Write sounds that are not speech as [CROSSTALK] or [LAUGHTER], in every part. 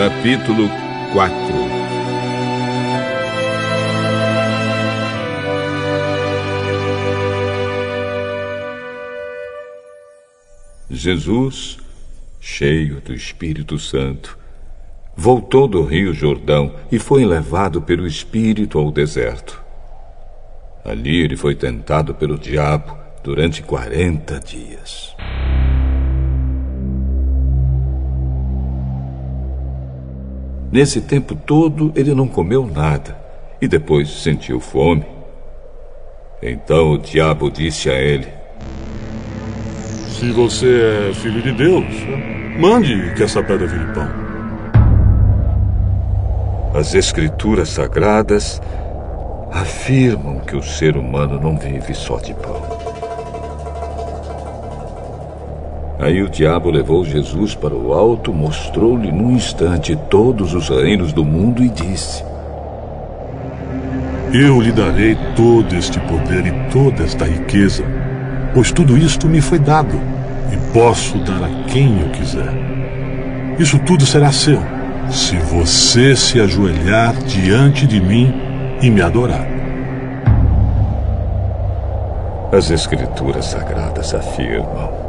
Capítulo 4 Jesus, cheio do Espírito Santo, voltou do rio Jordão e foi levado pelo Espírito ao deserto. Ali ele foi tentado pelo diabo durante quarenta dias. Nesse tempo todo ele não comeu nada e depois sentiu fome. Então o diabo disse a ele: Se você é filho de Deus, mande que essa pedra vire pão. As Escrituras Sagradas afirmam que o ser humano não vive só de pão. Aí o diabo levou Jesus para o alto, mostrou-lhe num instante todos os reinos do mundo e disse: Eu lhe darei todo este poder e toda esta riqueza, pois tudo isto me foi dado e posso dar a quem eu quiser. Isso tudo será seu, se você se ajoelhar diante de mim e me adorar. As Escrituras Sagradas afirmam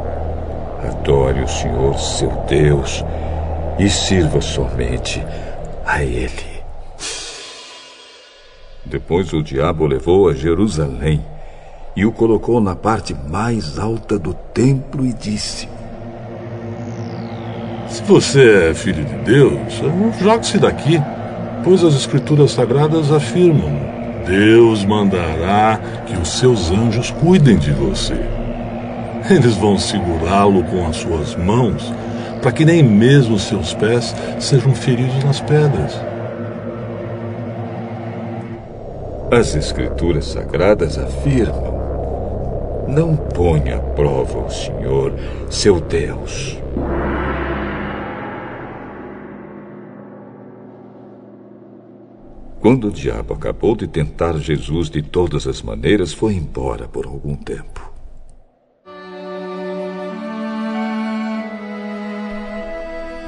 Adore o Senhor, seu Deus, e sirva somente a Ele. Depois o diabo levou a Jerusalém e o colocou na parte mais alta do templo e disse: Se você é filho de Deus, jogue-se daqui, pois as Escrituras Sagradas afirmam: Deus mandará que os seus anjos cuidem de você. [LAUGHS] Eles vão segurá-lo com as suas mãos, para que nem mesmo seus pés sejam feridos nas pedras. As Escrituras Sagradas afirmam: Não ponha à prova o Senhor, seu Deus. Quando o diabo acabou de tentar Jesus de todas as maneiras, foi embora por algum tempo.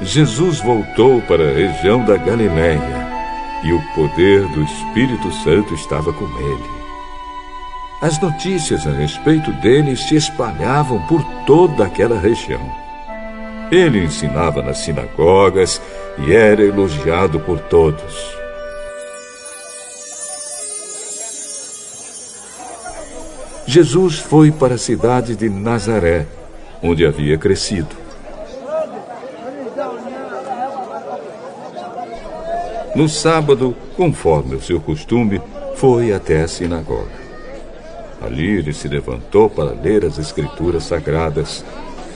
Jesus voltou para a região da Galiléia e o poder do Espírito Santo estava com ele. As notícias a respeito dele se espalhavam por toda aquela região. Ele ensinava nas sinagogas e era elogiado por todos. Jesus foi para a cidade de Nazaré, onde havia crescido. No sábado, conforme o seu costume, foi até a sinagoga. Ali ele se levantou para ler as Escrituras Sagradas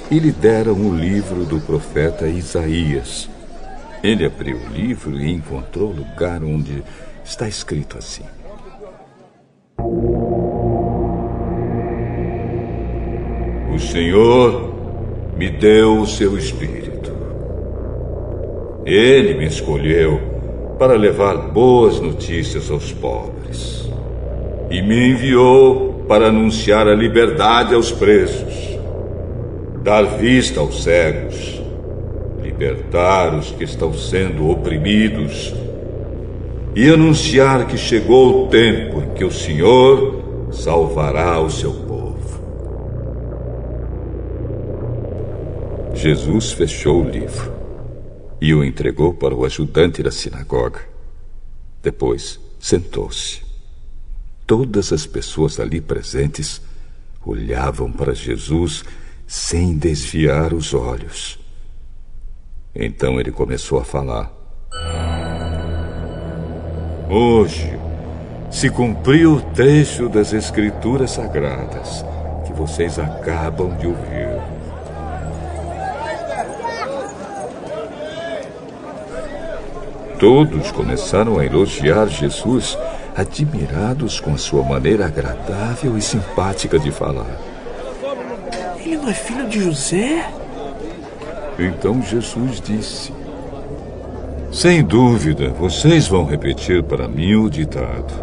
e lhe deram o livro do profeta Isaías. Ele abriu o livro e encontrou o lugar onde está escrito assim: O Senhor me deu o seu espírito. Ele me escolheu para levar boas notícias aos pobres. E me enviou para anunciar a liberdade aos presos, dar vista aos cegos, libertar os que estão sendo oprimidos e anunciar que chegou o tempo em que o Senhor salvará o seu povo. Jesus fechou o livro e o entregou para o ajudante da sinagoga. Depois sentou-se. Todas as pessoas ali presentes olhavam para Jesus sem desviar os olhos. Então ele começou a falar. Hoje se cumpriu o trecho das Escrituras Sagradas que vocês acabam de ouvir. Todos começaram a elogiar Jesus, admirados com a sua maneira agradável e simpática de falar. Ele não é filho de José? Então Jesus disse: Sem dúvida, vocês vão repetir para mim o ditado: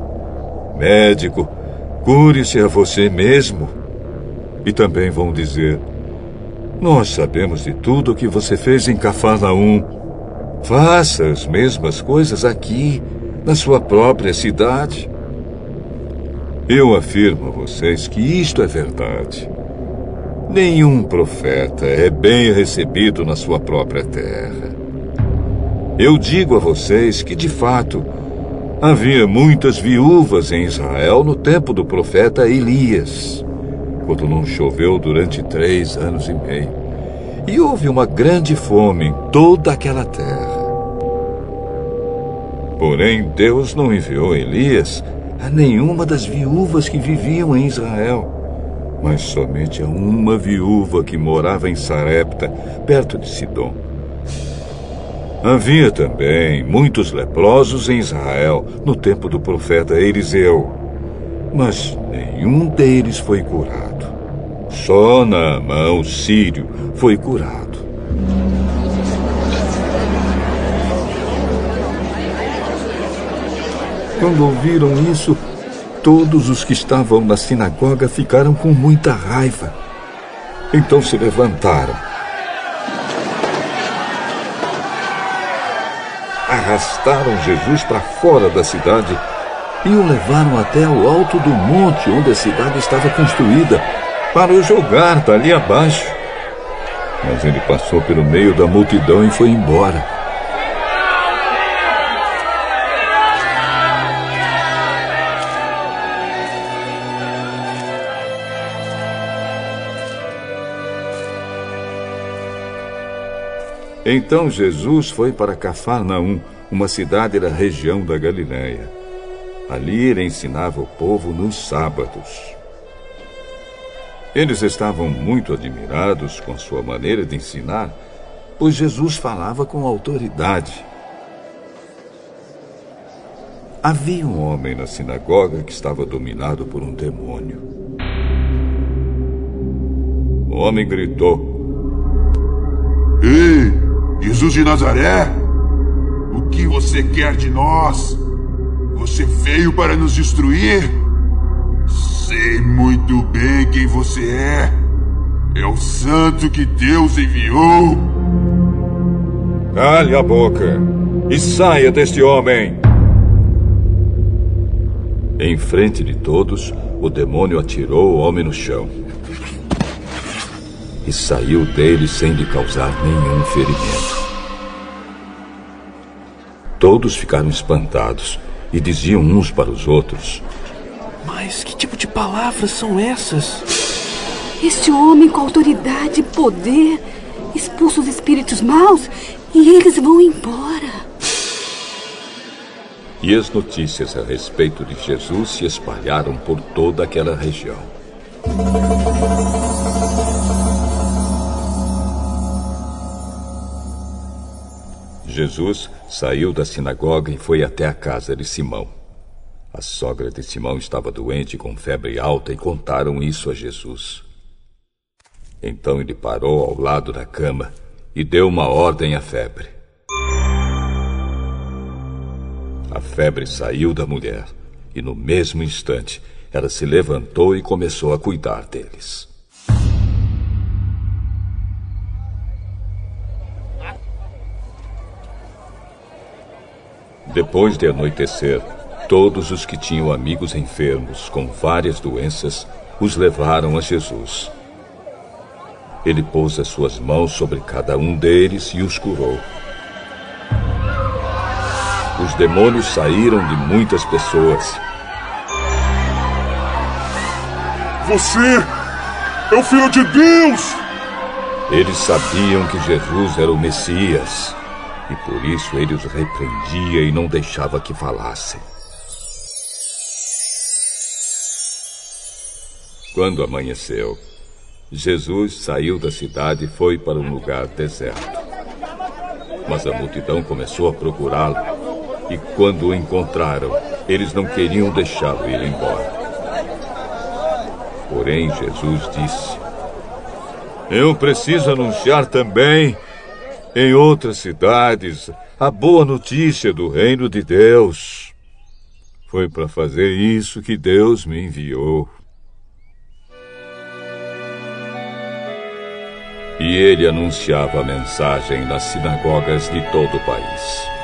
Médico, cure-se a você mesmo. E também vão dizer: Nós sabemos de tudo o que você fez em Cafarnaum Faça as mesmas coisas aqui, na sua própria cidade. Eu afirmo a vocês que isto é verdade. Nenhum profeta é bem recebido na sua própria terra. Eu digo a vocês que, de fato, havia muitas viúvas em Israel no tempo do profeta Elias, quando não choveu durante três anos e meio, e houve uma grande fome em toda aquela terra. Porém, Deus não enviou Elias a nenhuma das viúvas que viviam em Israel, mas somente a uma viúva que morava em Sarepta, perto de Sidom. Havia também muitos leprosos em Israel no tempo do profeta Eliseu, mas nenhum deles foi curado. Só Naamã, o sírio, foi curado. Quando ouviram isso, todos os que estavam na sinagoga ficaram com muita raiva. Então se levantaram. Arrastaram Jesus para fora da cidade e o levaram até ao alto do monte onde a cidade estava construída, para o jogar dali abaixo. Mas ele passou pelo meio da multidão e foi embora. Então Jesus foi para Cafarnaum, uma cidade da região da Galiléia. Ali ele ensinava o povo nos sábados. Eles estavam muito admirados com sua maneira de ensinar, pois Jesus falava com autoridade. Havia um homem na sinagoga que estava dominado por um demônio. O homem gritou: Ei! Jesus de Nazaré, o que você quer de nós? Você veio para nos destruir? Sei muito bem quem você é. É o santo que Deus enviou. Calhe a boca e saia deste homem. Em frente de todos, o demônio atirou o homem no chão e saiu dele sem lhe causar nenhum ferimento. Todos ficaram espantados e diziam uns para os outros: Mas que tipo de palavras são essas? Este homem com autoridade e poder expulsa os espíritos maus e eles vão embora. E as notícias a respeito de Jesus se espalharam por toda aquela região. Jesus saiu da sinagoga e foi até a casa de Simão. A sogra de Simão estava doente com febre alta e contaram isso a Jesus. Então ele parou ao lado da cama e deu uma ordem à febre. A febre saiu da mulher e, no mesmo instante, ela se levantou e começou a cuidar deles. Depois de anoitecer, todos os que tinham amigos enfermos com várias doenças os levaram a Jesus. Ele pôs as suas mãos sobre cada um deles e os curou. Os demônios saíram de muitas pessoas. Você é o Filho de Deus! Eles sabiam que Jesus era o Messias e por isso ele os repreendia e não deixava que falassem. Quando amanheceu, Jesus saiu da cidade e foi para um lugar deserto. Mas a multidão começou a procurá-lo, e quando o encontraram, eles não queriam deixá-lo ir embora. Porém, Jesus disse: Eu preciso anunciar também em outras cidades a boa notícia do reino de Deus. Foi para fazer isso que Deus me enviou. E ele anunciava a mensagem nas sinagogas de todo o país.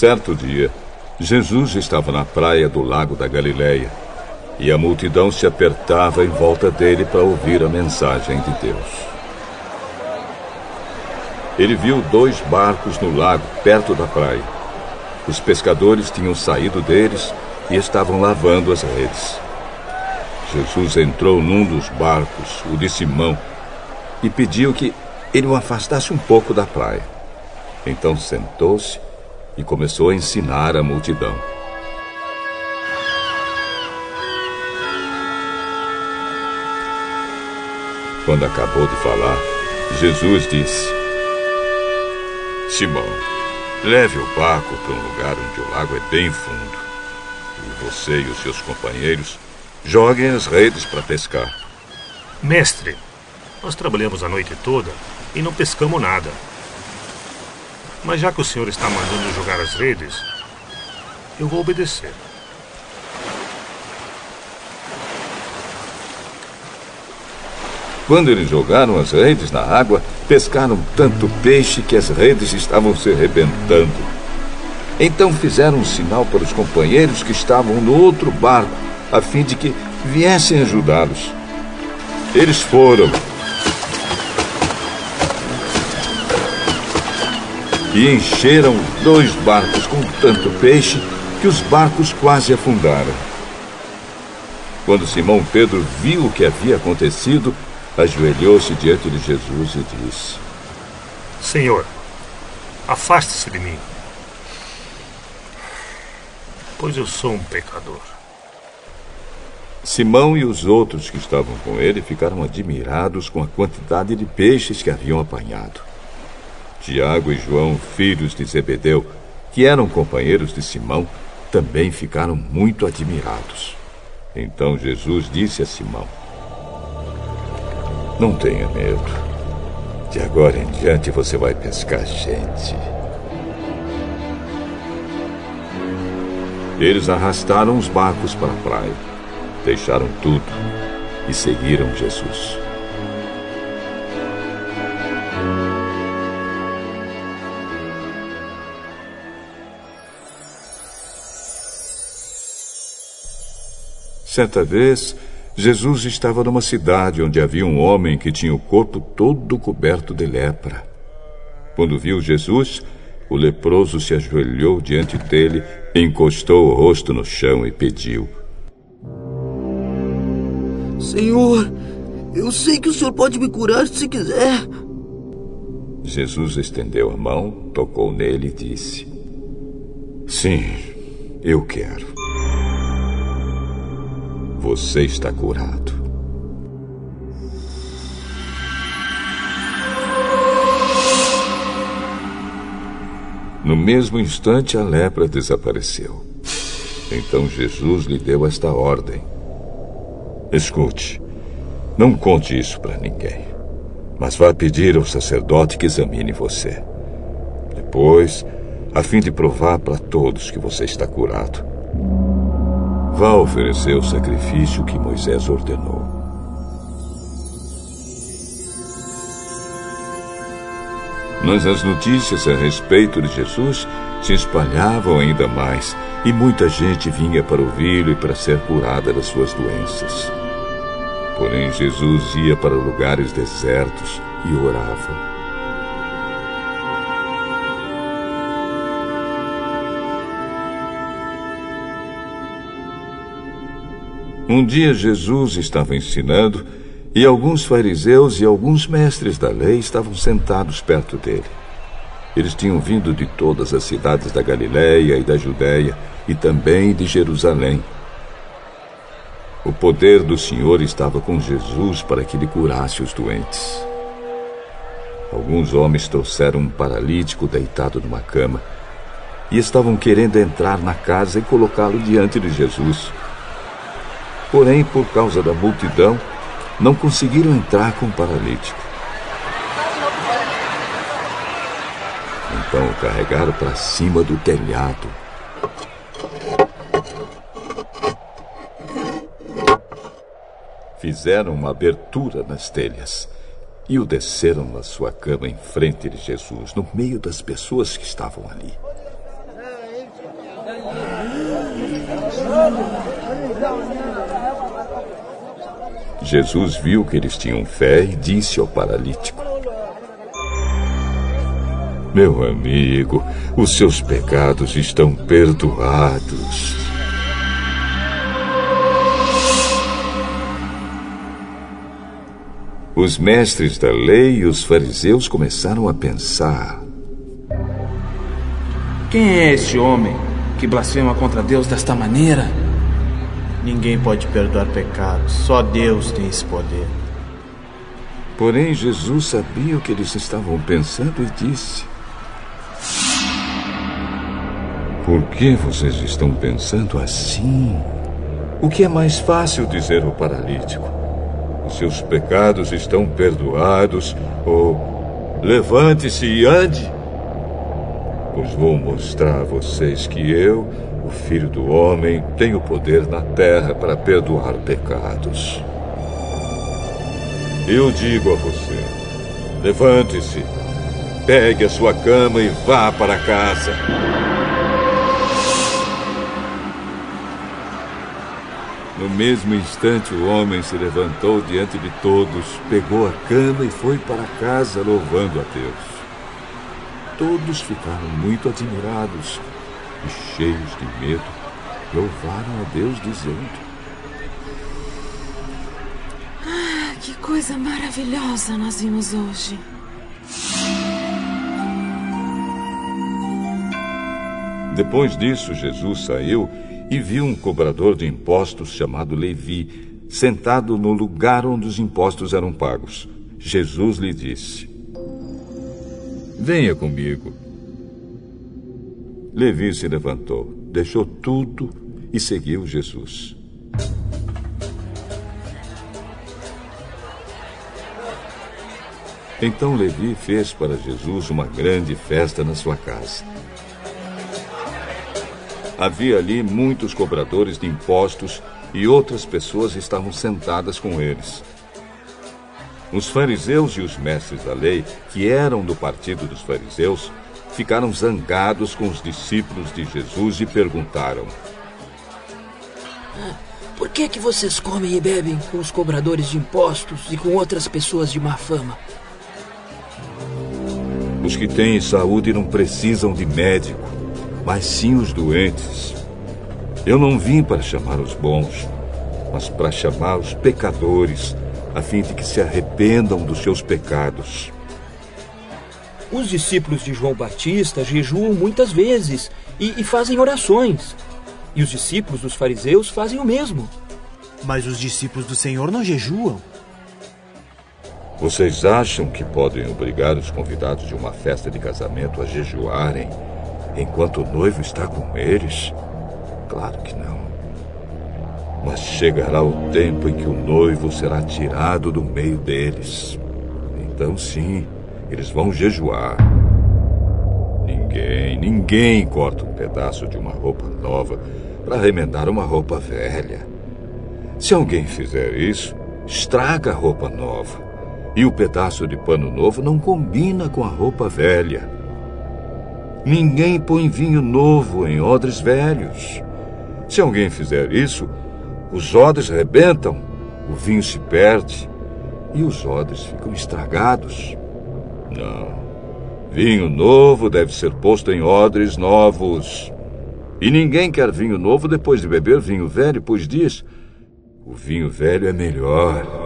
Certo dia, Jesus estava na praia do lago da Galileia e a multidão se apertava em volta dele para ouvir a mensagem de Deus ele viu dois barcos no lago, perto da praia. Os pescadores tinham saído deles e estavam lavando as redes. Jesus entrou num dos barcos, o de Simão, e pediu que ele o afastasse um pouco da praia. Então sentou-se e começou a ensinar a multidão. Quando acabou de falar, Jesus disse: Simão, leve o barco para um lugar onde o lago é bem fundo. E você e os seus companheiros joguem as redes para pescar. Mestre, nós trabalhamos a noite toda e não pescamos nada. Mas já que o senhor está mandando jogar as redes, eu vou obedecer. Quando eles jogaram as redes na água, pescaram tanto peixe que as redes estavam se arrebentando. Então fizeram um sinal para os companheiros que estavam no outro barco, a fim de que viessem ajudá-los. Eles foram. E encheram dois barcos com tanto peixe que os barcos quase afundaram. Quando Simão Pedro viu o que havia acontecido, ajoelhou-se diante de Jesus e disse: Senhor, afaste-se de mim, pois eu sou um pecador. Simão e os outros que estavam com ele ficaram admirados com a quantidade de peixes que haviam apanhado. Tiago e João, filhos de Zebedeu, que eram companheiros de Simão, também ficaram muito admirados. Então Jesus disse a Simão: não tenha medo. De agora em diante você vai pescar gente. Eles arrastaram os barcos para a praia, deixaram tudo e seguiram Jesus. Certa vez, Jesus estava numa cidade onde havia um homem que tinha o corpo todo coberto de lepra. Quando viu Jesus, o leproso se ajoelhou diante dele, encostou o rosto no chão e pediu: Senhor, eu sei que o senhor pode me curar se quiser. Jesus estendeu a mão, tocou nele e disse: Sim, eu quero você está curado. No mesmo instante, a lepra desapareceu. Então Jesus lhe deu esta ordem: Escute, não conte isso para ninguém, mas vá pedir ao sacerdote que examine você. Depois, a fim de provar para todos que você está curado, Vá oferecer o sacrifício que Moisés ordenou. Mas as notícias a respeito de Jesus se espalhavam ainda mais e muita gente vinha para ouvi-lo e para ser curada das suas doenças. Porém, Jesus ia para lugares desertos e orava. Um dia Jesus estava ensinando e alguns fariseus e alguns mestres da lei estavam sentados perto dele. Eles tinham vindo de todas as cidades da Galiléia e da Judéia e também de Jerusalém. O poder do Senhor estava com Jesus para que lhe curasse os doentes. Alguns homens trouxeram um paralítico deitado numa cama e estavam querendo entrar na casa e colocá-lo diante de Jesus. Porém, por causa da multidão, não conseguiram entrar com o paralítico. Então o carregaram para cima do telhado. Fizeram uma abertura nas telhas e o desceram na sua cama em frente de Jesus, no meio das pessoas que estavam ali. Jesus viu que eles tinham fé e disse ao paralítico: Meu amigo, os seus pecados estão perdoados. Os mestres da lei e os fariseus começaram a pensar: Quem é esse homem que blasfema contra Deus desta maneira? Ninguém pode perdoar pecados, só Deus tem esse poder. Porém, Jesus sabia o que eles estavam pensando e disse: Por que vocês estão pensando assim? O que é mais fácil dizer ao paralítico? Os seus pecados estão perdoados ou levante-se e ande? Pois vou mostrar a vocês que eu o Filho do Homem tem o poder na terra para perdoar pecados. Eu digo a você: levante-se, pegue a sua cama e vá para casa. No mesmo instante, o homem se levantou diante de todos, pegou a cama e foi para casa louvando a Deus. Todos ficaram muito admirados e cheios de medo, louvaram a Deus, dizendo: Ah, que coisa maravilhosa nós vimos hoje. Depois disso, Jesus saiu e viu um cobrador de impostos chamado Levi, sentado no lugar onde os impostos eram pagos. Jesus lhe disse: Venha comigo. Levi se levantou, deixou tudo e seguiu Jesus. Então Levi fez para Jesus uma grande festa na sua casa. Havia ali muitos cobradores de impostos e outras pessoas estavam sentadas com eles. Os fariseus e os mestres da lei, que eram do partido dos fariseus, ficaram zangados com os discípulos de Jesus e perguntaram: Por que que vocês comem e bebem com os cobradores de impostos e com outras pessoas de má fama? Os que têm saúde não precisam de médico, mas sim os doentes. Eu não vim para chamar os bons, mas para chamar os pecadores, a fim de que se arrependam dos seus pecados. Os discípulos de João Batista jejuam muitas vezes e, e fazem orações. E os discípulos dos fariseus fazem o mesmo. Mas os discípulos do Senhor não jejuam. Vocês acham que podem obrigar os convidados de uma festa de casamento a jejuarem enquanto o noivo está com eles? Claro que não. Mas chegará o tempo em que o noivo será tirado do meio deles. Então, sim, eles vão jejuar. Ninguém, ninguém corta um pedaço de uma roupa nova para remendar uma roupa velha. Se alguém fizer isso, estraga a roupa nova. E o pedaço de pano novo não combina com a roupa velha. Ninguém põe vinho novo em odres velhos. Se alguém fizer isso, os odres rebentam, o vinho se perde e os odres ficam estragados. Não. Vinho novo deve ser posto em odres novos. E ninguém quer vinho novo depois de beber vinho velho, pois diz: O vinho velho é melhor.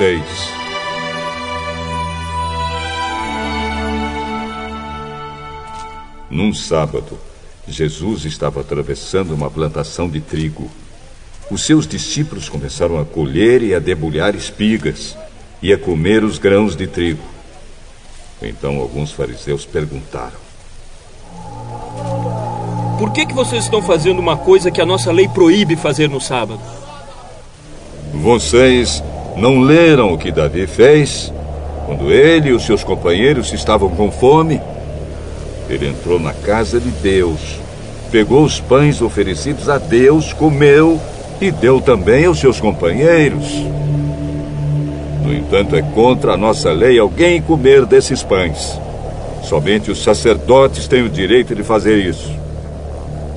6 Num sábado, Jesus estava atravessando uma plantação de trigo. Os seus discípulos começaram a colher e a debulhar espigas e a comer os grãos de trigo. Então alguns fariseus perguntaram: Por que, que vocês estão fazendo uma coisa que a nossa lei proíbe fazer no sábado? Vocês não leram o que Davi fez quando ele e os seus companheiros estavam com fome? Ele entrou na casa de Deus, pegou os pães oferecidos a Deus, comeu e deu também aos seus companheiros. No entanto, é contra a nossa lei alguém comer desses pães. Somente os sacerdotes têm o direito de fazer isso.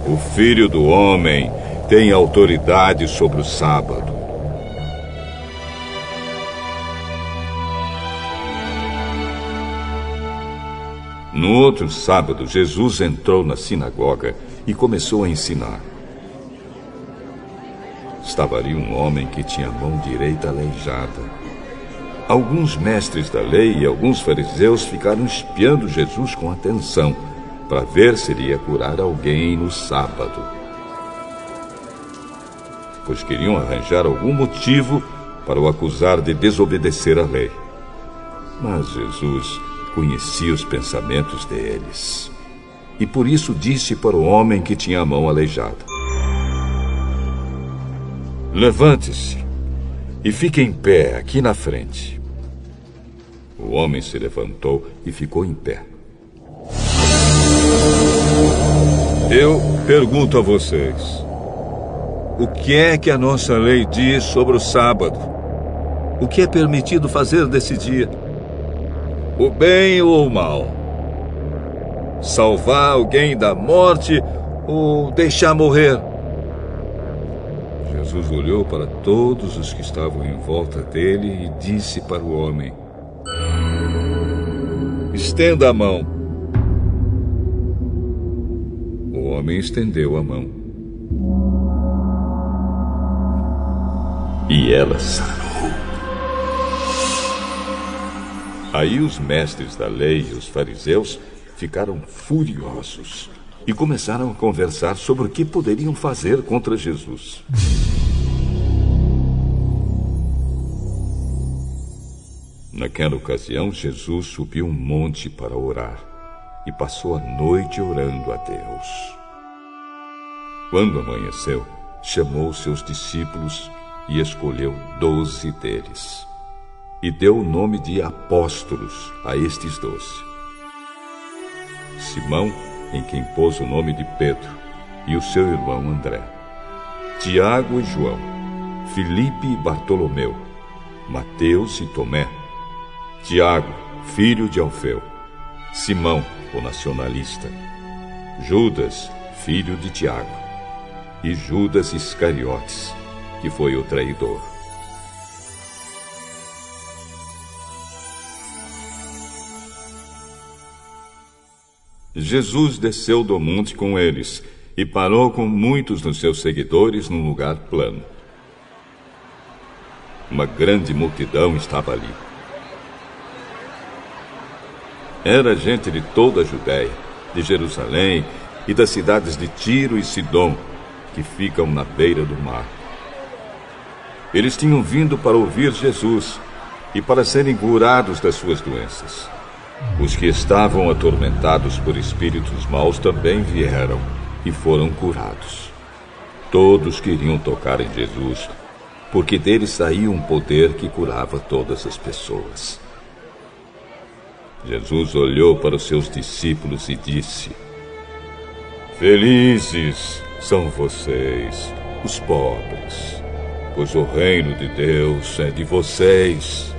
O filho do homem tem autoridade sobre o sábado. No outro sábado, Jesus entrou na sinagoga e começou a ensinar. Estava ali um homem que tinha a mão direita aleijada. Alguns mestres da lei e alguns fariseus ficaram espiando Jesus com atenção para ver se ele ia curar alguém no sábado. Pois queriam arranjar algum motivo para o acusar de desobedecer à lei. Mas Jesus conhecia os pensamentos deles. E por isso disse para o homem que tinha a mão aleijada: Levante-se e fique em pé aqui na frente. O homem se levantou e ficou em pé. Eu pergunto a vocês: o que é que a nossa lei diz sobre o sábado? O que é permitido fazer desse dia? O bem ou o mal? Salvar alguém da morte ou deixar morrer? Jesus olhou para todos os que estavam em volta dele e disse para o homem: Estenda a mão. O homem estendeu a mão. E ela sarou. Aí os mestres da lei e os fariseus ficaram furiosos e começaram a conversar sobre o que poderiam fazer contra Jesus. Naquela ocasião, Jesus subiu um monte para orar e passou a noite orando a Deus. Quando amanheceu, chamou seus discípulos e escolheu doze deles e deu o nome de apóstolos a estes doze. Simão, em quem pôs o nome de Pedro, e o seu irmão André. Tiago e João, Filipe e Bartolomeu, Mateus e Tomé, Tiago, filho de Alfeu, Simão, o nacionalista, Judas, filho de Tiago, e Judas Iscariotes, que foi o traidor. Jesus desceu do monte com eles e parou com muitos dos seus seguidores num lugar plano. Uma grande multidão estava ali. Era gente de toda a Judéia, de Jerusalém e das cidades de Tiro e Sidom, que ficam na beira do mar. Eles tinham vindo para ouvir Jesus e para serem curados das suas doenças. Os que estavam atormentados por espíritos maus também vieram e foram curados. Todos queriam tocar em Jesus, porque dele saía um poder que curava todas as pessoas. Jesus olhou para os seus discípulos e disse: Felizes são vocês, os pobres, pois o reino de Deus é de vocês.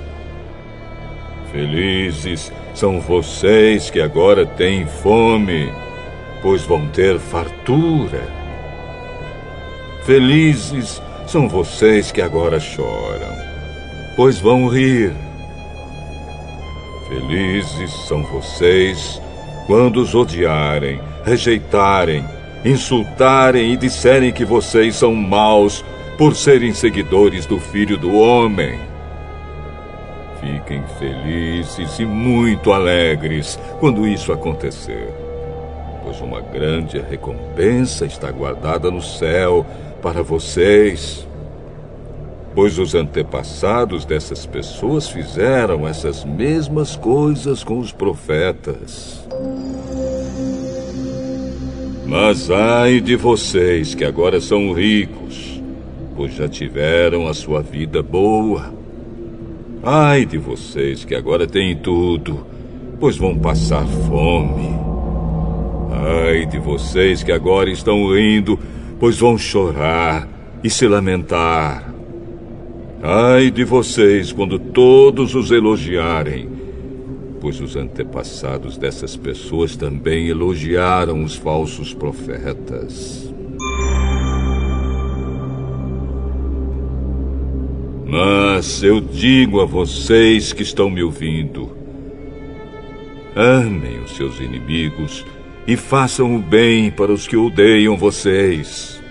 Felizes são vocês que agora têm fome, pois vão ter fartura. Felizes são vocês que agora choram, pois vão rir. Felizes são vocês quando os odiarem, rejeitarem, insultarem e disserem que vocês são maus por serem seguidores do Filho do Homem. Fiquem felizes e muito alegres quando isso acontecer, pois uma grande recompensa está guardada no céu para vocês. Pois os antepassados dessas pessoas fizeram essas mesmas coisas com os profetas. Mas ai de vocês que agora são ricos, pois já tiveram a sua vida boa. Ai de vocês que agora têm tudo, pois vão passar fome. Ai de vocês que agora estão rindo, pois vão chorar e se lamentar. Ai de vocês quando todos os elogiarem, pois os antepassados dessas pessoas também elogiaram os falsos profetas. Mas eu digo a vocês que estão me ouvindo: amem os seus inimigos e façam o bem para os que odeiam vocês.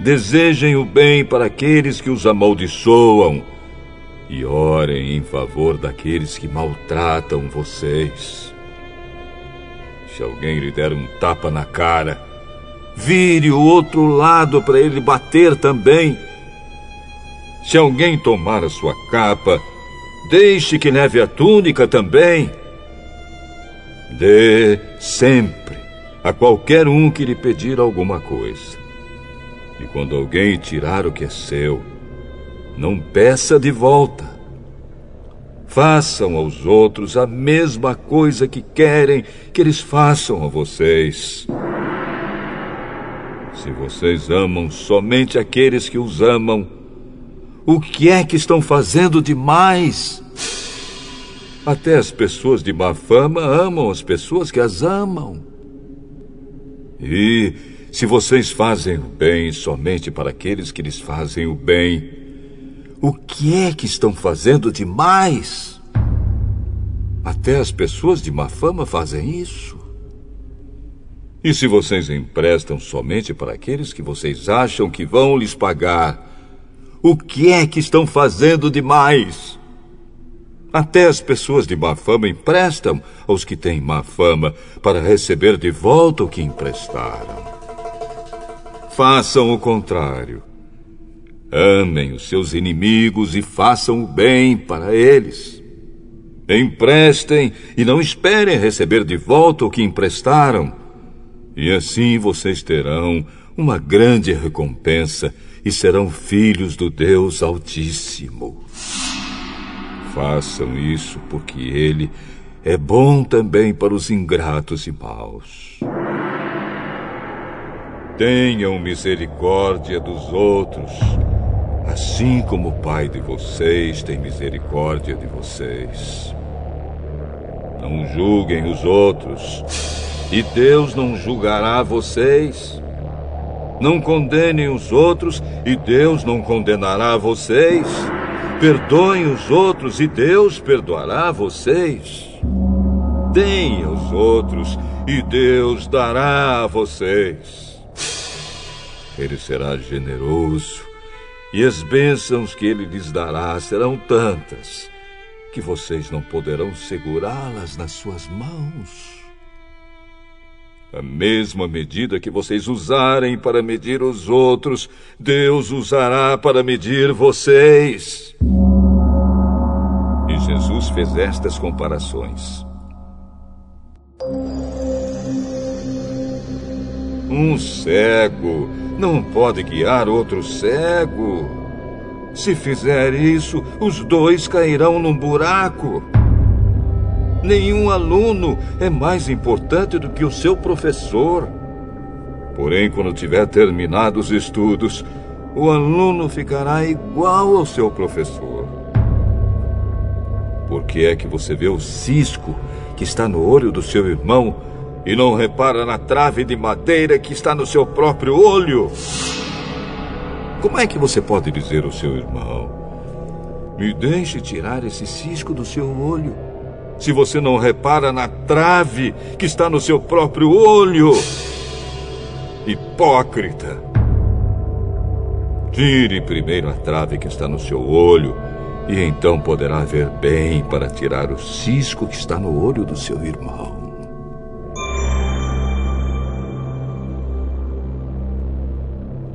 Desejem o bem para aqueles que os amaldiçoam e orem em favor daqueles que maltratam vocês. Se alguém lhe der um tapa na cara, vire o outro lado para ele bater também. Se alguém tomar a sua capa, deixe que leve a túnica também. Dê sempre a qualquer um que lhe pedir alguma coisa. E quando alguém tirar o que é seu, não peça de volta. Façam aos outros a mesma coisa que querem que eles façam a vocês. Se vocês amam somente aqueles que os amam, o que é que estão fazendo demais? Até as pessoas de má fama amam as pessoas que as amam. E se vocês fazem o bem somente para aqueles que lhes fazem o bem, o que é que estão fazendo demais? Até as pessoas de má fama fazem isso. E se vocês emprestam somente para aqueles que vocês acham que vão lhes pagar, o que é que estão fazendo demais? Até as pessoas de má fama emprestam aos que têm má fama para receber de volta o que emprestaram. Façam o contrário. Amem os seus inimigos e façam o bem para eles. Emprestem e não esperem receber de volta o que emprestaram. E assim vocês terão uma grande recompensa e serão filhos do Deus Altíssimo. Façam isso porque Ele é bom também para os ingratos e maus. Tenham misericórdia dos outros assim como o Pai de vocês tem misericórdia de vocês. Não julguem os outros, e Deus não julgará vocês. Não condenem os outros, e Deus não condenará vocês. Perdoem os outros, e Deus perdoará vocês. Deem aos outros, e Deus dará a vocês. Ele será generoso e as bênçãos que ele lhes dará serão tantas que vocês não poderão segurá-las nas suas mãos. A mesma medida que vocês usarem para medir os outros, Deus usará para medir vocês. E Jesus fez estas comparações. Um cego não pode guiar outro cego. Se fizer isso, os dois cairão num buraco. Nenhum aluno é mais importante do que o seu professor. Porém, quando tiver terminado os estudos, o aluno ficará igual ao seu professor. Por que é que você vê o cisco que está no olho do seu irmão e não repara na trave de madeira que está no seu próprio olho? Como é que você pode dizer ao seu irmão: Me deixe tirar esse cisco do seu olho? Se você não repara na trave que está no seu próprio olho. Hipócrita! Tire primeiro a trave que está no seu olho, e então poderá ver bem para tirar o cisco que está no olho do seu irmão.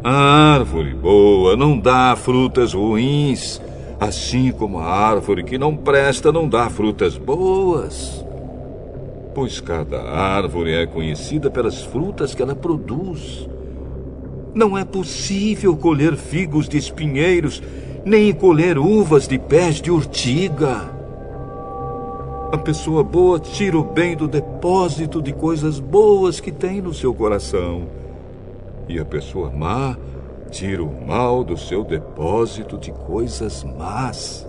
A árvore boa não dá frutas ruins, assim como a árvore que não presta não dá frutas boas. Pois cada árvore é conhecida pelas frutas que ela produz. Não é possível colher figos de espinheiros, nem colher uvas de pés de urtiga. A pessoa boa tira o bem do depósito de coisas boas que tem no seu coração e a pessoa má tira o mal do seu depósito de coisas más.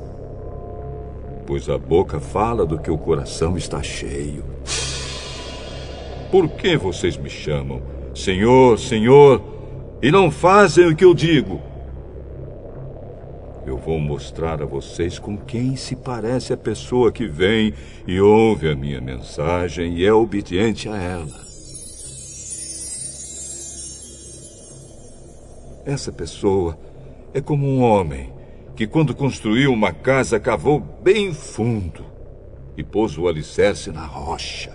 Pois a boca fala do que o coração está cheio. Por que vocês me chamam Senhor, Senhor, e não fazem o que eu digo? Eu vou mostrar a vocês com quem se parece a pessoa que vem e ouve a minha mensagem e é obediente a ela. Essa pessoa é como um homem que, quando construiu uma casa, cavou bem fundo e pôs o alicerce na rocha.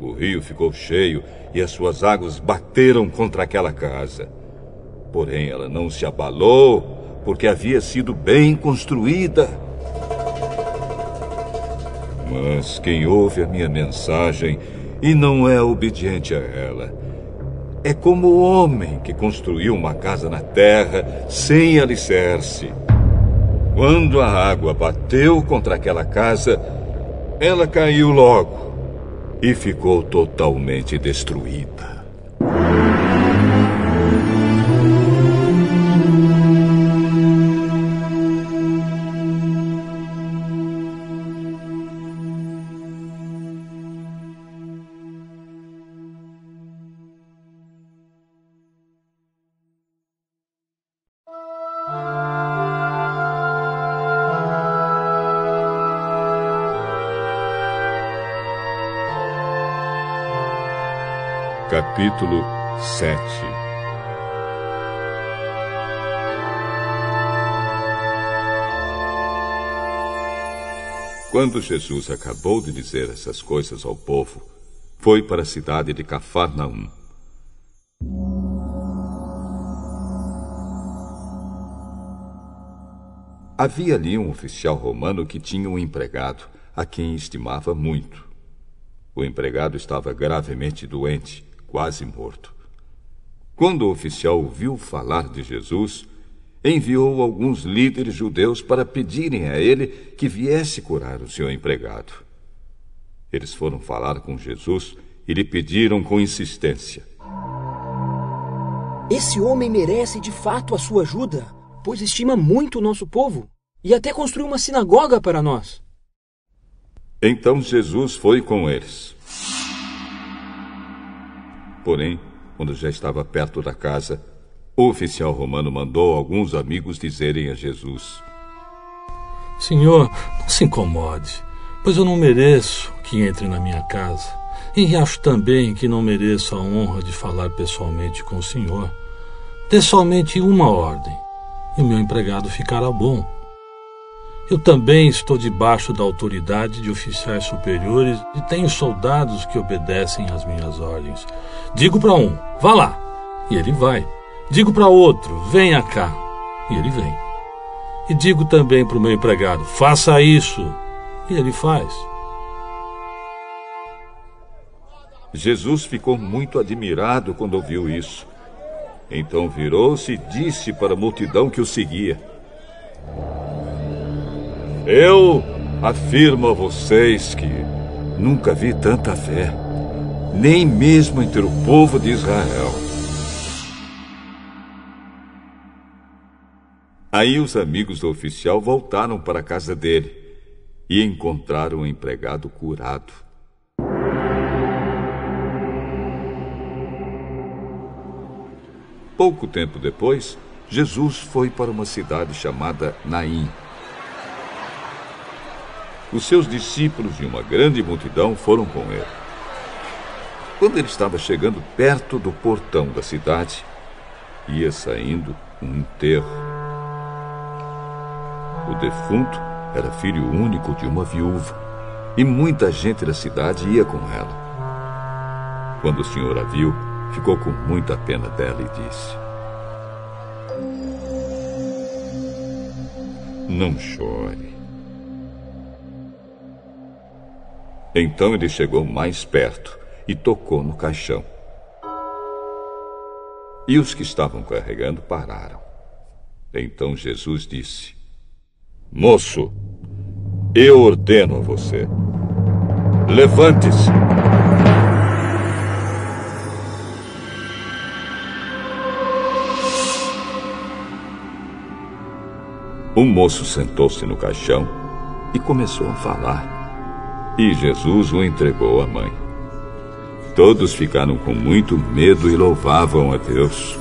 O rio ficou cheio e as suas águas bateram contra aquela casa. Porém, ela não se abalou, porque havia sido bem construída. Mas quem ouve a minha mensagem e não é obediente a ela, é como o homem que construiu uma casa na terra sem alicerce. Quando a água bateu contra aquela casa, ela caiu logo e ficou totalmente destruída. Capítulo 7 Quando Jesus acabou de dizer essas coisas ao povo, foi para a cidade de Cafarnaum. Havia ali um oficial romano que tinha um empregado a quem estimava muito. O empregado estava gravemente doente quase morto. Quando o oficial ouviu falar de Jesus, enviou alguns líderes judeus para pedirem a ele que viesse curar o seu empregado. Eles foram falar com Jesus e lhe pediram com insistência: Esse homem merece de fato a sua ajuda, pois estima muito o nosso povo e até construiu uma sinagoga para nós. Então Jesus foi com eles. Porém, quando já estava perto da casa, o oficial romano mandou alguns amigos dizerem a Jesus: Senhor, não se incomode, pois eu não mereço que entre na minha casa. E acho também que não mereço a honra de falar pessoalmente com o Senhor. Dê somente uma ordem, e o meu empregado ficará bom. Eu também estou debaixo da autoridade de oficiais superiores e tenho soldados que obedecem às minhas ordens. Digo para um, vá lá, e ele vai. Digo para outro, venha cá, e ele vem. E digo também para o meu empregado, faça isso, e ele faz. Jesus ficou muito admirado quando ouviu isso. Então virou-se e disse para a multidão que o seguia: eu afirmo a vocês que nunca vi tanta fé. nem mesmo entre o povo de Israel. Aí os amigos do oficial voltaram para a casa dele e encontraram o empregado curado. Pouco tempo depois, Jesus foi para uma cidade chamada Naim. Os seus discípulos e uma grande multidão foram com ele. Quando ele estava chegando perto do portão da cidade, ia saindo um enterro. O defunto era filho único de uma viúva e muita gente da cidade ia com ela. Quando o senhor a viu, ficou com muita pena dela e disse: Não chore. Então ele chegou mais perto e tocou no caixão. E os que estavam carregando pararam. Então Jesus disse: Moço, eu ordeno a você. Levante-se. O moço sentou-se no caixão e começou a falar. E Jesus o entregou à mãe. Todos ficaram com muito medo e louvavam a Deus.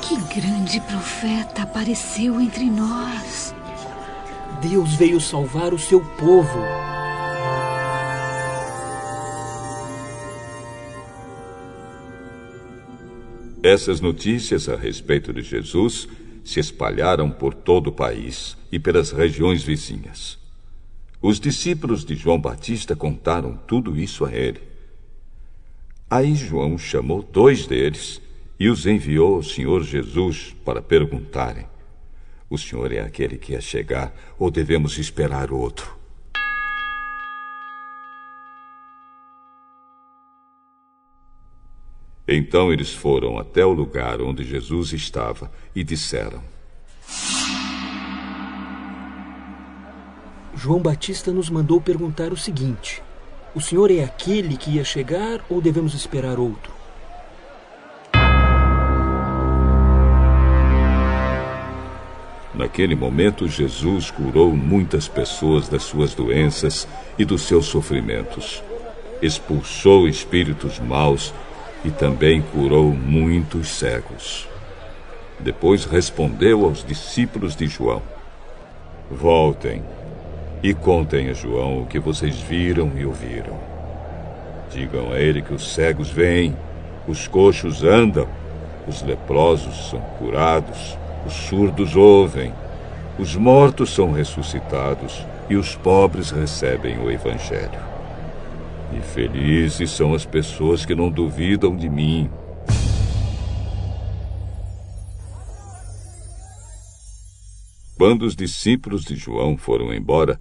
Que grande profeta apareceu entre nós. Deus veio salvar o seu povo. Essas notícias a respeito de Jesus se espalharam por todo o país e pelas regiões vizinhas. Os discípulos de João Batista contaram tudo isso a ele. Aí João chamou dois deles e os enviou ao Senhor Jesus para perguntarem: O Senhor é aquele que ia chegar ou devemos esperar outro? Então eles foram até o lugar onde Jesus estava e disseram: João Batista nos mandou perguntar o seguinte: O senhor é aquele que ia chegar ou devemos esperar outro? Naquele momento, Jesus curou muitas pessoas das suas doenças e dos seus sofrimentos. Expulsou espíritos maus e também curou muitos cegos. Depois respondeu aos discípulos de João: Voltem e contem a João o que vocês viram e ouviram. Digam a ele que os cegos vêm, os coxos andam, os leprosos são curados, os surdos ouvem, os mortos são ressuscitados e os pobres recebem o Evangelho. E felizes são as pessoas que não duvidam de mim. Quando os discípulos de João foram embora,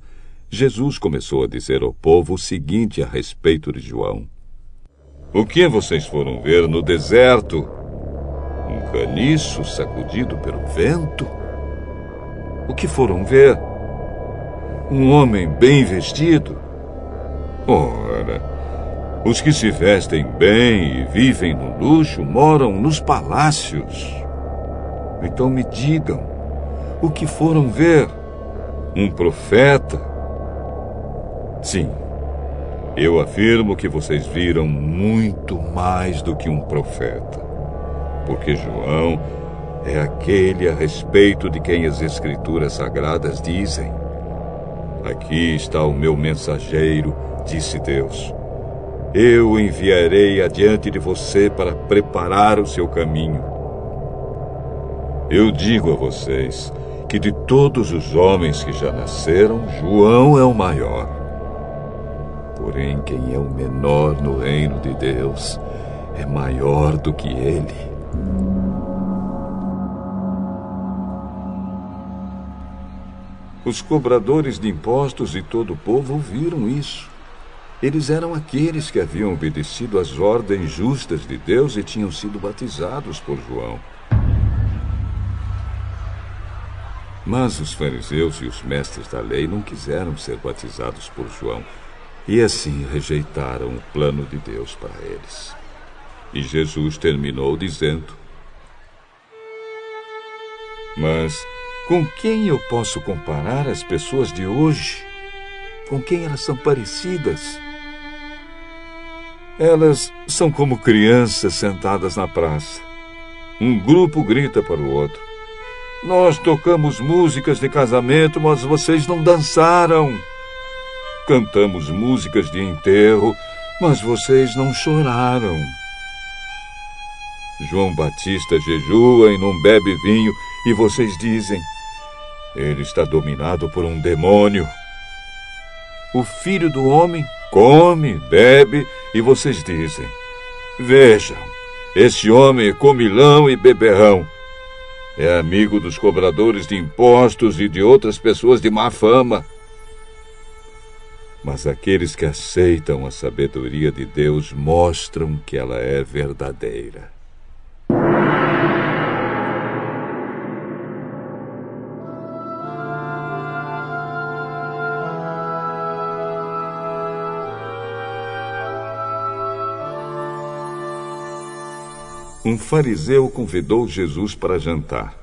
Jesus começou a dizer ao povo o seguinte a respeito de João: O que vocês foram ver no deserto? Um caniço sacudido pelo vento? O que foram ver? Um homem bem vestido? Ora, os que se vestem bem e vivem no luxo moram nos palácios. Então me digam, o que foram ver? Um profeta? Sim, eu afirmo que vocês viram muito mais do que um profeta. Porque João é aquele a respeito de quem as Escrituras Sagradas dizem: Aqui está o meu mensageiro, disse Deus. Eu o enviarei adiante de você para preparar o seu caminho. Eu digo a vocês que de todos os homens que já nasceram, João é o maior. Porém, quem é o menor no reino de Deus é maior do que ele. Os cobradores de impostos de todo o povo ouviram isso. Eles eram aqueles que haviam obedecido às ordens justas de Deus e tinham sido batizados por João. Mas os fariseus e os mestres da lei não quiseram ser batizados por João E assim rejeitaram o plano de Deus para eles. E Jesus terminou dizendo: Mas com quem eu posso comparar as pessoas de hoje? Com quem elas são parecidas? Elas são como crianças sentadas na praça. Um grupo grita para o outro: Nós tocamos músicas de casamento, mas vocês não dançaram. Cantamos músicas de enterro, mas vocês não choraram. João Batista jejua e não bebe vinho, e vocês dizem: Ele está dominado por um demônio. O filho do homem come, bebe, e vocês dizem: Vejam, esse homem é comilão e beberrão. É amigo dos cobradores de impostos e de outras pessoas de má fama. Mas aqueles que aceitam a sabedoria de Deus mostram que ela é verdadeira. Um fariseu convidou Jesus para jantar.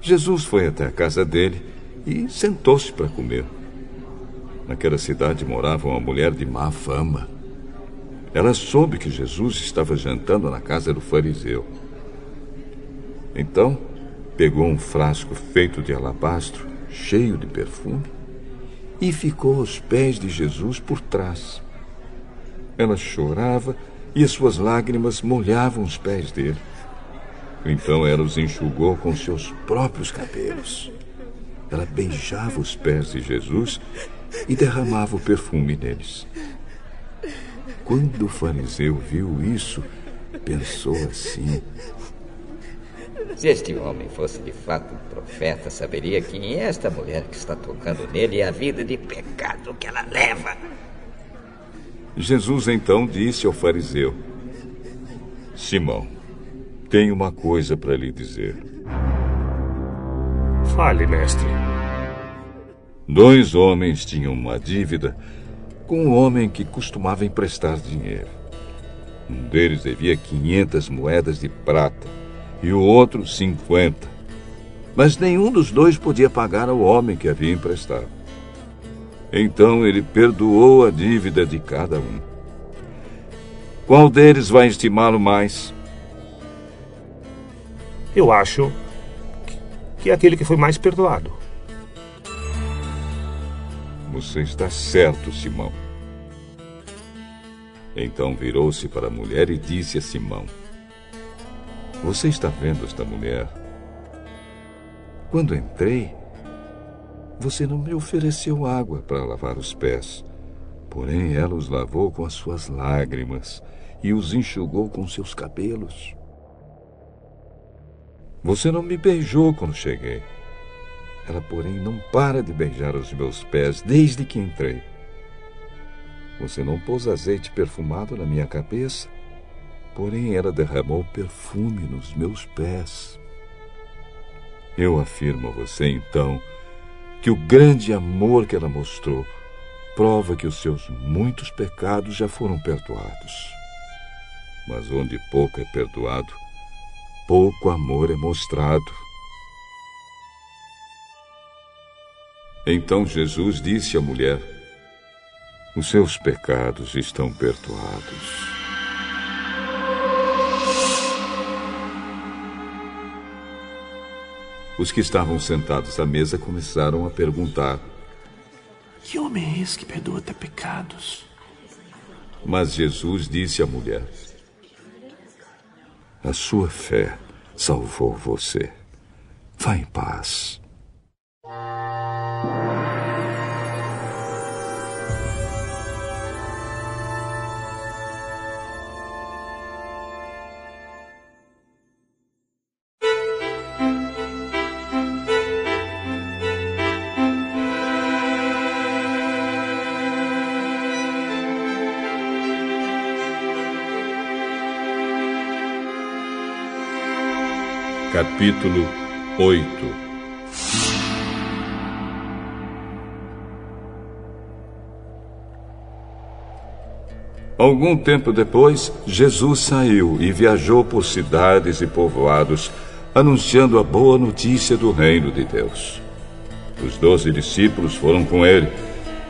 Jesus foi até a casa dele e sentou-se para comer. Naquela cidade morava uma mulher de má fama. Ela soube que Jesus estava jantando na casa do fariseu. Então, pegou um frasco feito de alabastro, cheio de perfume, e ficou aos pés de Jesus por trás. Ela chorava e as suas lágrimas molhavam os pés dele. Então ela os enxugou com seus próprios cabelos. Ela beijava os pés de Jesus e derramava o perfume neles. Quando o fariseu viu isso, pensou assim: Se este homem fosse de fato um profeta, saberia quem é esta mulher que está tocando nele e a vida de pecado que ela leva. Jesus então disse ao fariseu: Simão, tenho uma coisa para lhe dizer. Fale, mestre. Dois homens tinham uma dívida com um homem que costumava emprestar dinheiro. Um deles devia 500 moedas de prata e o outro 50. Mas nenhum dos dois podia pagar ao homem que havia emprestado. Então ele perdoou a dívida de cada um. Qual deles vai estimá-lo mais? Eu acho que é aquele que foi mais perdoado. Você está certo, Simão. Então virou-se para a mulher e disse a Simão: Você está vendo esta mulher? Quando entrei, você não me ofereceu água para lavar os pés. Porém, ela os lavou com as suas lágrimas e os enxugou com seus cabelos. Você não me beijou quando cheguei. Ela, porém, não para de beijar os meus pés desde que entrei. Você não pôs azeite perfumado na minha cabeça, porém ela derramou perfume nos meus pés. Eu afirmo a você, então, que o grande amor que ela mostrou prova que os seus muitos pecados já foram perdoados. Mas onde pouco é perdoado, pouco amor é mostrado. Então Jesus disse à mulher: Os seus pecados estão perdoados. Os que estavam sentados à mesa começaram a perguntar: Que homem é esse que perdoa até pecados? Mas Jesus disse à mulher: A sua fé salvou você. Vá em paz. Capítulo 8 Algum tempo depois, Jesus saiu e viajou por cidades e povoados, anunciando a boa notícia do reino de Deus. Os doze discípulos foram com ele,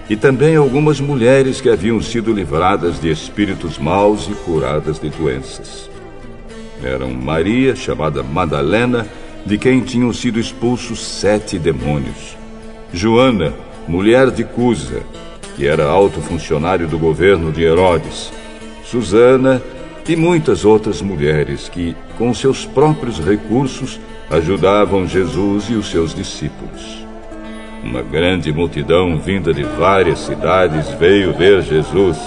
e também algumas mulheres que haviam sido livradas de espíritos maus e curadas de doenças. Eram Maria, chamada Madalena, de quem tinham sido expulsos sete demônios. Joana, mulher de Cusa, que era alto funcionário do governo de Herodes. Susana e muitas outras mulheres que, com seus próprios recursos, ajudavam Jesus e os seus discípulos. Uma grande multidão vinda de várias cidades veio ver Jesus.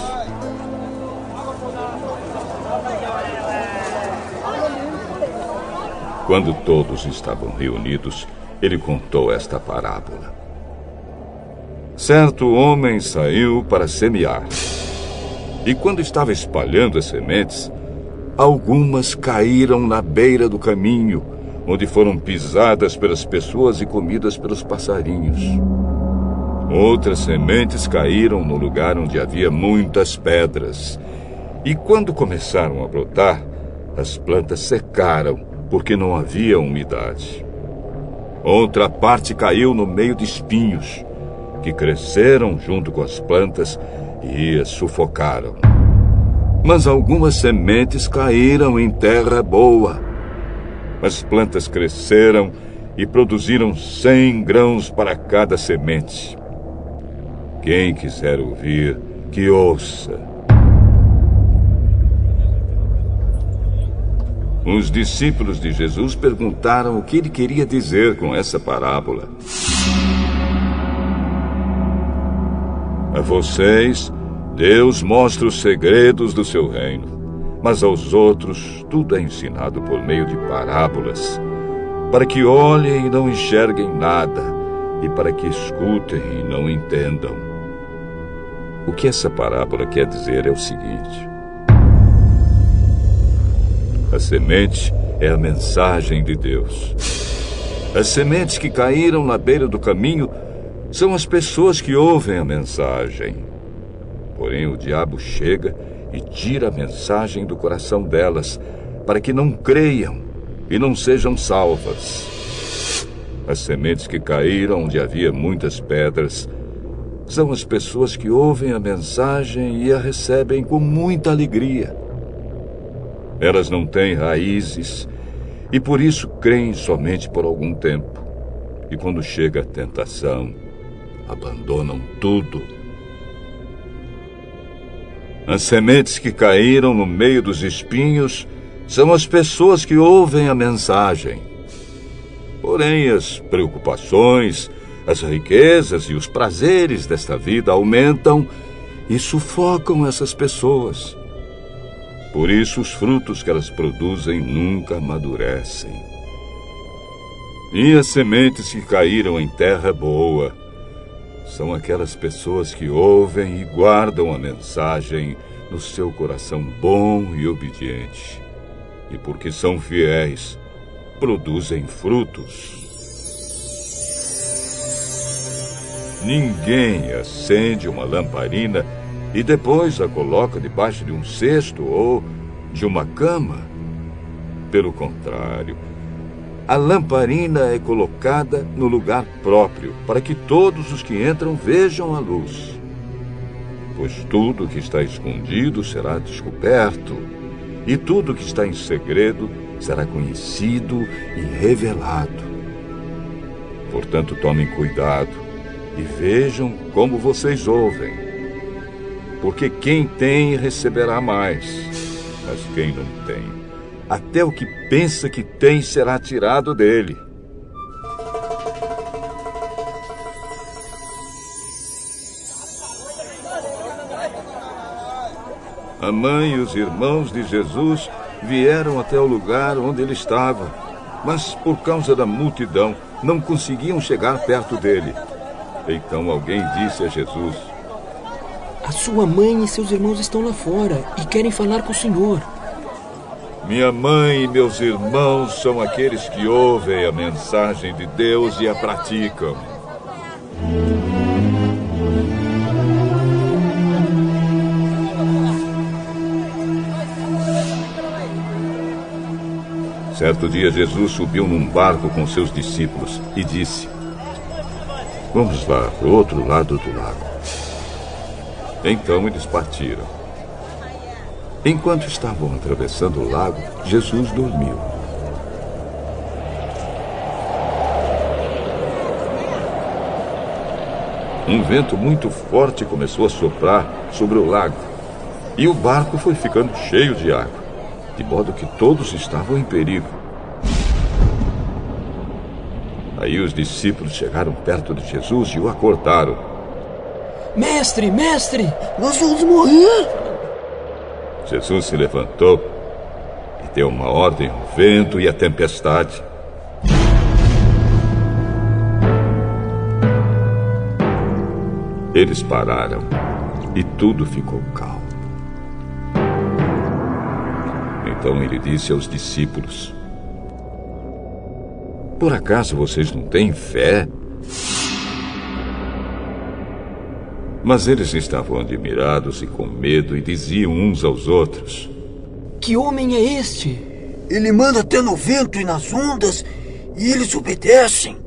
Quando todos estavam reunidos, ele contou esta parábola. Certo homem saiu para semear. E quando estava espalhando as sementes, algumas caíram na beira do caminho, onde foram pisadas pelas pessoas e comidas pelos passarinhos. Outras sementes caíram no lugar onde havia muitas pedras. E quando começaram a brotar, as plantas secaram porque não havia umidade. Outra parte caiu no meio de espinhos, que cresceram junto com as plantas e as sufocaram. Mas algumas sementes caíram em terra boa. As plantas cresceram e produziram cem grãos para cada semente. Quem quiser ouvir, que ouça. Os discípulos de Jesus perguntaram o que ele queria dizer com essa parábola. A vocês, Deus mostra os segredos do seu reino, mas aos outros tudo é ensinado por meio de parábolas, para que olhem e não enxerguem nada, e para que escutem e não entendam. O que essa parábola quer dizer é o seguinte: a semente é a mensagem de Deus. As sementes que caíram na beira do caminho são as pessoas que ouvem a mensagem. Porém, o diabo chega e tira a mensagem do coração delas, para que não creiam e não sejam salvas. As sementes que caíram onde havia muitas pedras são as pessoas que ouvem a mensagem e a recebem com muita alegria. Elas não têm raízes e por isso creem somente por algum tempo. E quando chega a tentação, abandonam tudo. As sementes que caíram no meio dos espinhos são as pessoas que ouvem a mensagem. Porém, as preocupações, as riquezas e os prazeres desta vida aumentam e sufocam essas pessoas. Por isso, os frutos que elas produzem nunca amadurecem. E as sementes que caíram em terra boa são aquelas pessoas que ouvem e guardam a mensagem no seu coração bom e obediente. E porque são fiéis, produzem frutos. Ninguém acende uma lamparina e depois a coloca debaixo de um cesto ou de uma cama. Pelo contrário, a lamparina é colocada no lugar próprio, para que todos os que entram vejam a luz. Pois tudo que está escondido será descoberto, e tudo que está em segredo será conhecido e revelado. Portanto, tomem cuidado e vejam como vocês ouvem porque quem tem receberá mais, mas quem não tem, até o que pensa que tem será tirado dele. A mãe e os irmãos de Jesus vieram até o lugar onde ele estava, mas por causa da multidão não conseguiam chegar perto dele. Então alguém disse a Jesus: a sua mãe e seus irmãos estão lá fora e querem falar com o senhor. Minha mãe e meus irmãos são aqueles que ouvem a mensagem de Deus e a praticam. Certo dia, Jesus subiu num barco com seus discípulos e disse: Vamos lá, para o outro lado do lago. Então eles partiram. Enquanto estavam atravessando o lago, Jesus dormiu. Um vento muito forte começou a soprar sobre o lago e o barco foi ficando cheio de água, de modo que todos estavam em perigo. Aí os discípulos chegaram perto de Jesus e o acordaram. Mestre, mestre! Nós vamos morrer! Jesus se levantou e deu uma ordem ao vento e à tempestade. Eles pararam e tudo ficou calmo. Então ele disse aos discípulos: Por acaso vocês não têm fé? Mas eles estavam admirados e com medo e diziam uns aos outros: Que homem é este? Ele manda até no vento e nas ondas e eles obedecem.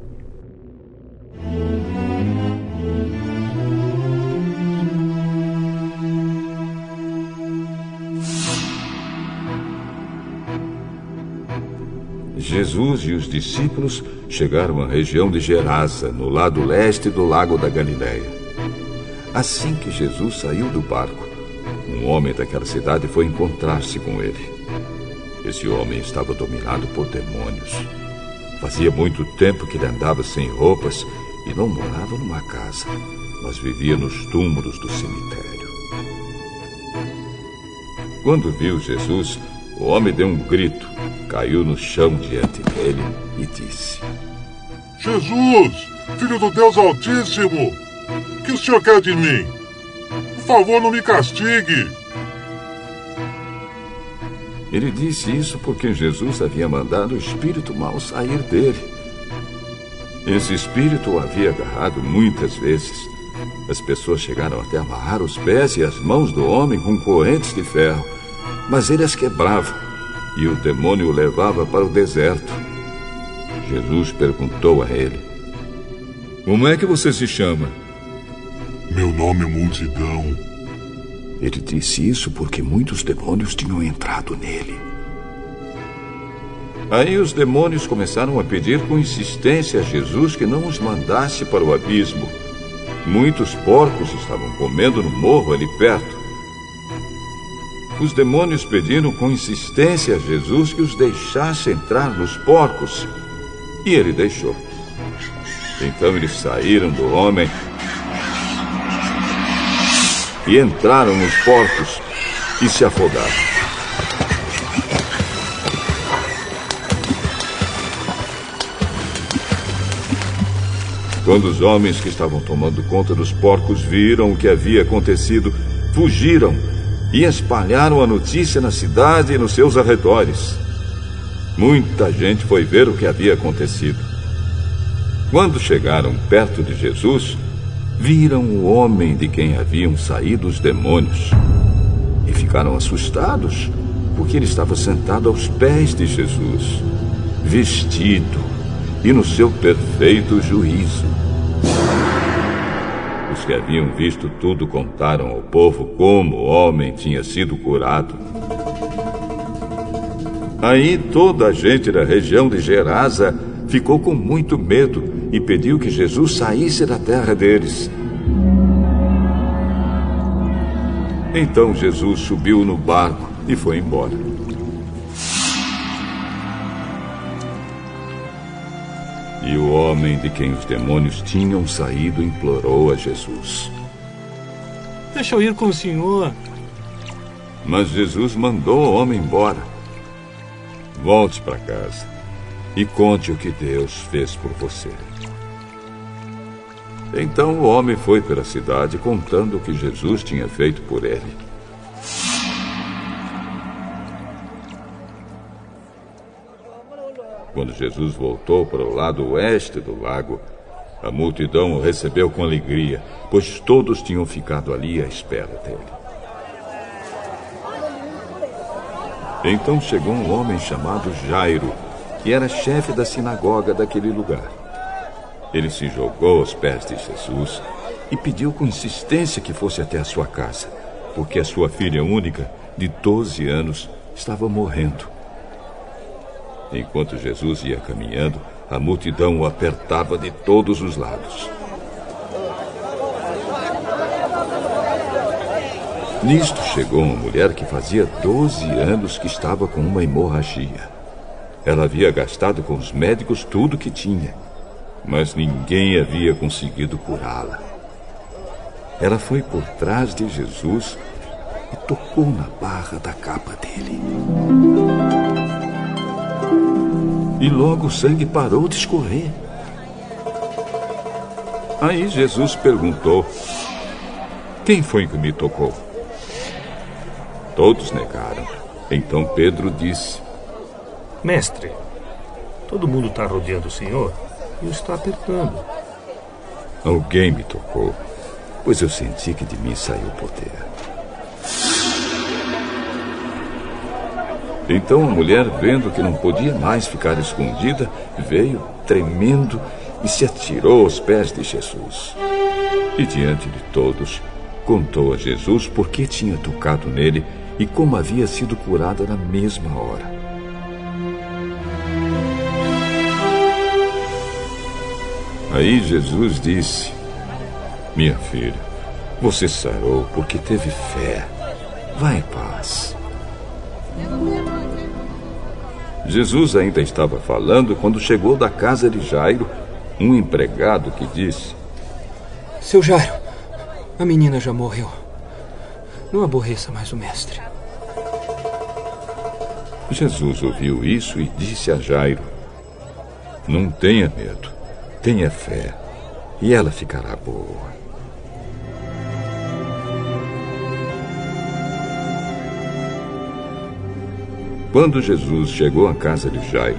Jesus e os discípulos chegaram à região de Gerasa, no lado leste do lago da Galileia. Assim que Jesus saiu do barco, um homem daquela cidade foi encontrar-se com ele. Esse homem estava dominado por demônios. Fazia muito tempo que ele andava sem roupas e não morava numa casa, mas vivia nos túmulos do cemitério. Quando viu Jesus, o homem deu um grito, caiu no chão diante dele e disse: Jesus, filho do Deus Altíssimo, que o senhor quer de mim? Por favor, não me castigue. Ele disse isso porque Jesus havia mandado o espírito mal sair dele. Esse espírito o havia agarrado muitas vezes. As pessoas chegaram até amarrar os pés e as mãos do homem com correntes de ferro mas ele as quebrava e o demônio o levava para o deserto. Jesus perguntou a ele: Como é que você se chama? Meu nome é Multidão. Ele disse isso porque muitos demônios tinham entrado nele. Aí os demônios começaram a pedir com insistência a Jesus que não os mandasse para o abismo. Muitos porcos estavam comendo no morro ali perto. Os demônios pediram com insistência a Jesus que os deixasse entrar nos porcos. E ele deixou. Então eles saíram do homem e entraram nos porcos e se afogaram. Quando os homens que estavam tomando conta dos porcos viram o que havia acontecido, fugiram e espalharam a notícia na cidade e nos seus arredores. Muita gente foi ver o que havia acontecido. Quando chegaram perto de Jesus, viram o homem de quem haviam saído os demônios e ficaram assustados, porque ele estava sentado aos pés de Jesus, vestido e no seu perfeito juízo. Os que haviam visto tudo contaram ao povo como o homem tinha sido curado. Aí toda a gente da região de Gerasa ficou com muito medo e pediu que Jesus saísse da terra deles. Então Jesus subiu no barco e foi embora. E o homem de quem os demônios tinham saído implorou a Jesus: Deixa eu ir com o senhor. Mas Jesus mandou o homem embora. Volte para casa e conte o que Deus fez por você. Então o homem foi pela cidade contando o que Jesus tinha feito por ele. Quando Jesus voltou para o lado oeste do lago, a multidão o recebeu com alegria, pois todos tinham ficado ali à espera dele. Então chegou um homem chamado Jairo, e era chefe da sinagoga daquele lugar. Ele se jogou aos pés de Jesus e pediu com insistência que fosse até a sua casa, porque a sua filha única, de 12 anos, estava morrendo. Enquanto Jesus ia caminhando, a multidão o apertava de todos os lados. Nisto chegou uma mulher que fazia 12 anos que estava com uma hemorragia. Ela havia gastado com os médicos tudo que tinha, mas ninguém havia conseguido curá-la. Ela foi por trás de Jesus e tocou na barra da capa dele. E logo o sangue parou de escorrer. Aí Jesus perguntou: Quem foi que me tocou? Todos negaram. Então Pedro disse: Mestre, todo mundo está rodeando o senhor e está apertando. Alguém me tocou, pois eu senti que de mim saiu o poder. Então a mulher, vendo que não podia mais ficar escondida, veio tremendo e se atirou aos pés de Jesus. E diante de todos, contou a Jesus por que tinha tocado nele e como havia sido curada na mesma hora. Aí Jesus disse: Minha filha, você sarou porque teve fé. Vá em paz. Jesus ainda estava falando quando chegou da casa de Jairo um empregado que disse: Seu Jairo, a menina já morreu. Não aborreça mais o mestre. Jesus ouviu isso e disse a Jairo: Não tenha medo, tenha fé, e ela ficará boa. Quando Jesus chegou à casa de Jairo,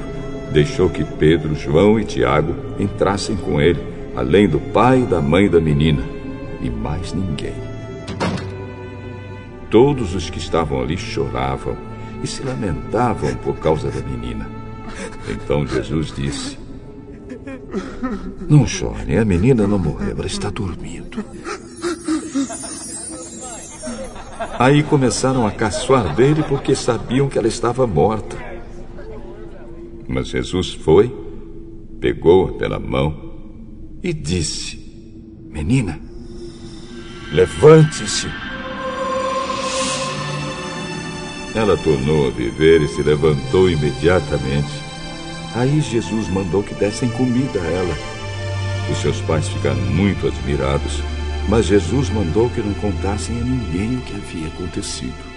deixou que Pedro, João e Tiago entrassem com ele, além do pai e da mãe da menina, e mais ninguém. Todos os que estavam ali choravam e se lamentavam por causa da menina. Então Jesus disse: Não chorem, a menina não morreu, ela está dormindo. Aí começaram a caçoar dele porque sabiam que ela estava morta. Mas Jesus foi, pegou-a pela mão e disse: Menina, levante-se. Ela tornou a viver e se levantou imediatamente. Aí Jesus mandou que dessem comida a ela. Os seus pais ficaram muito admirados mas Jesus mandou que não contassem a ninguém o que havia acontecido.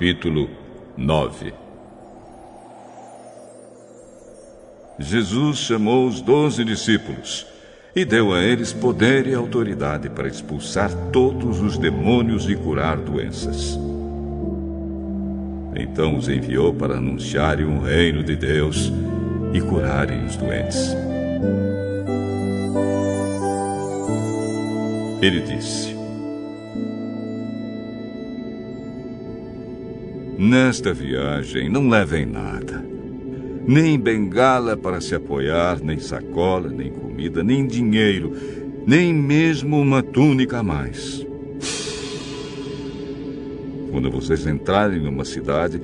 Capítulo 9 Jesus chamou os doze discípulos e deu a eles poder e autoridade para expulsar todos os demônios e curar doenças. Então os enviou para anunciarem o reino de Deus e curarem os doentes. Ele disse: Nesta viagem não levem nada. Nem bengala para se apoiar, nem sacola, nem comida, nem dinheiro, nem mesmo uma túnica a mais. Quando vocês entrarem numa cidade,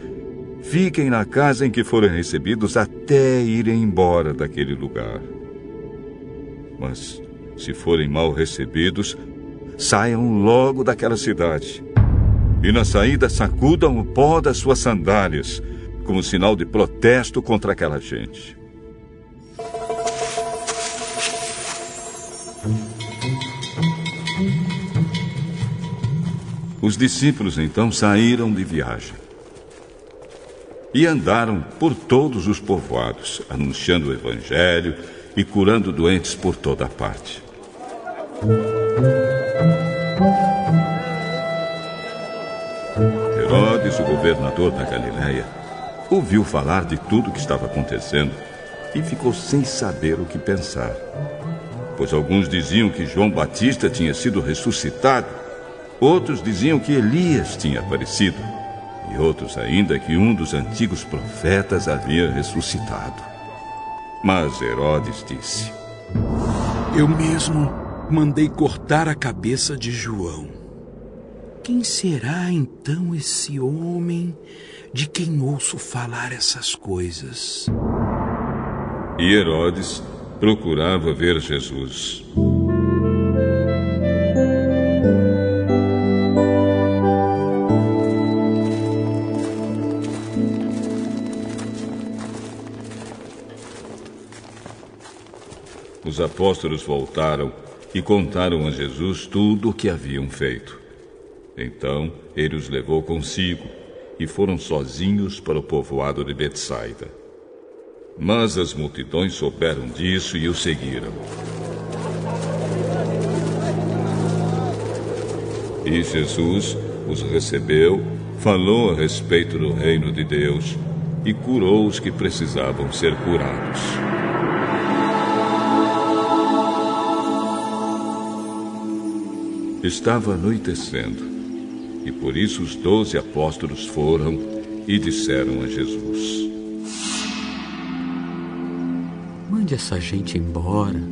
fiquem na casa em que forem recebidos até irem embora daquele lugar. Mas, se forem mal recebidos, saiam logo daquela cidade E na saída sacudam o pó das suas sandálias, como sinal de protesto contra aquela gente. Os discípulos então saíram de viagem e andaram por todos os povoados, anunciando o Evangelho e curando doentes por toda parte. O governador da Galiléia, ouviu falar de tudo o que estava acontecendo e ficou sem saber o que pensar. Pois alguns diziam que João Batista tinha sido ressuscitado, outros diziam que Elias tinha aparecido, e outros ainda que um dos antigos profetas havia ressuscitado. Mas Herodes disse: Eu mesmo mandei cortar a cabeça de João. Quem será então esse homem de quem ouço falar essas coisas? E Herodes procurava ver Jesus. Os apóstolos voltaram e contaram a Jesus tudo o que haviam feito. Então ele os levou consigo e foram sozinhos para o povoado de Betsaida. Mas as multidões souberam disso e o seguiram. E Jesus os recebeu, falou a respeito do reino de Deus e curou os que precisavam ser curados. Estava anoitecendo, e por isso os doze apóstolos foram e disseram a Jesus: Mande essa gente embora.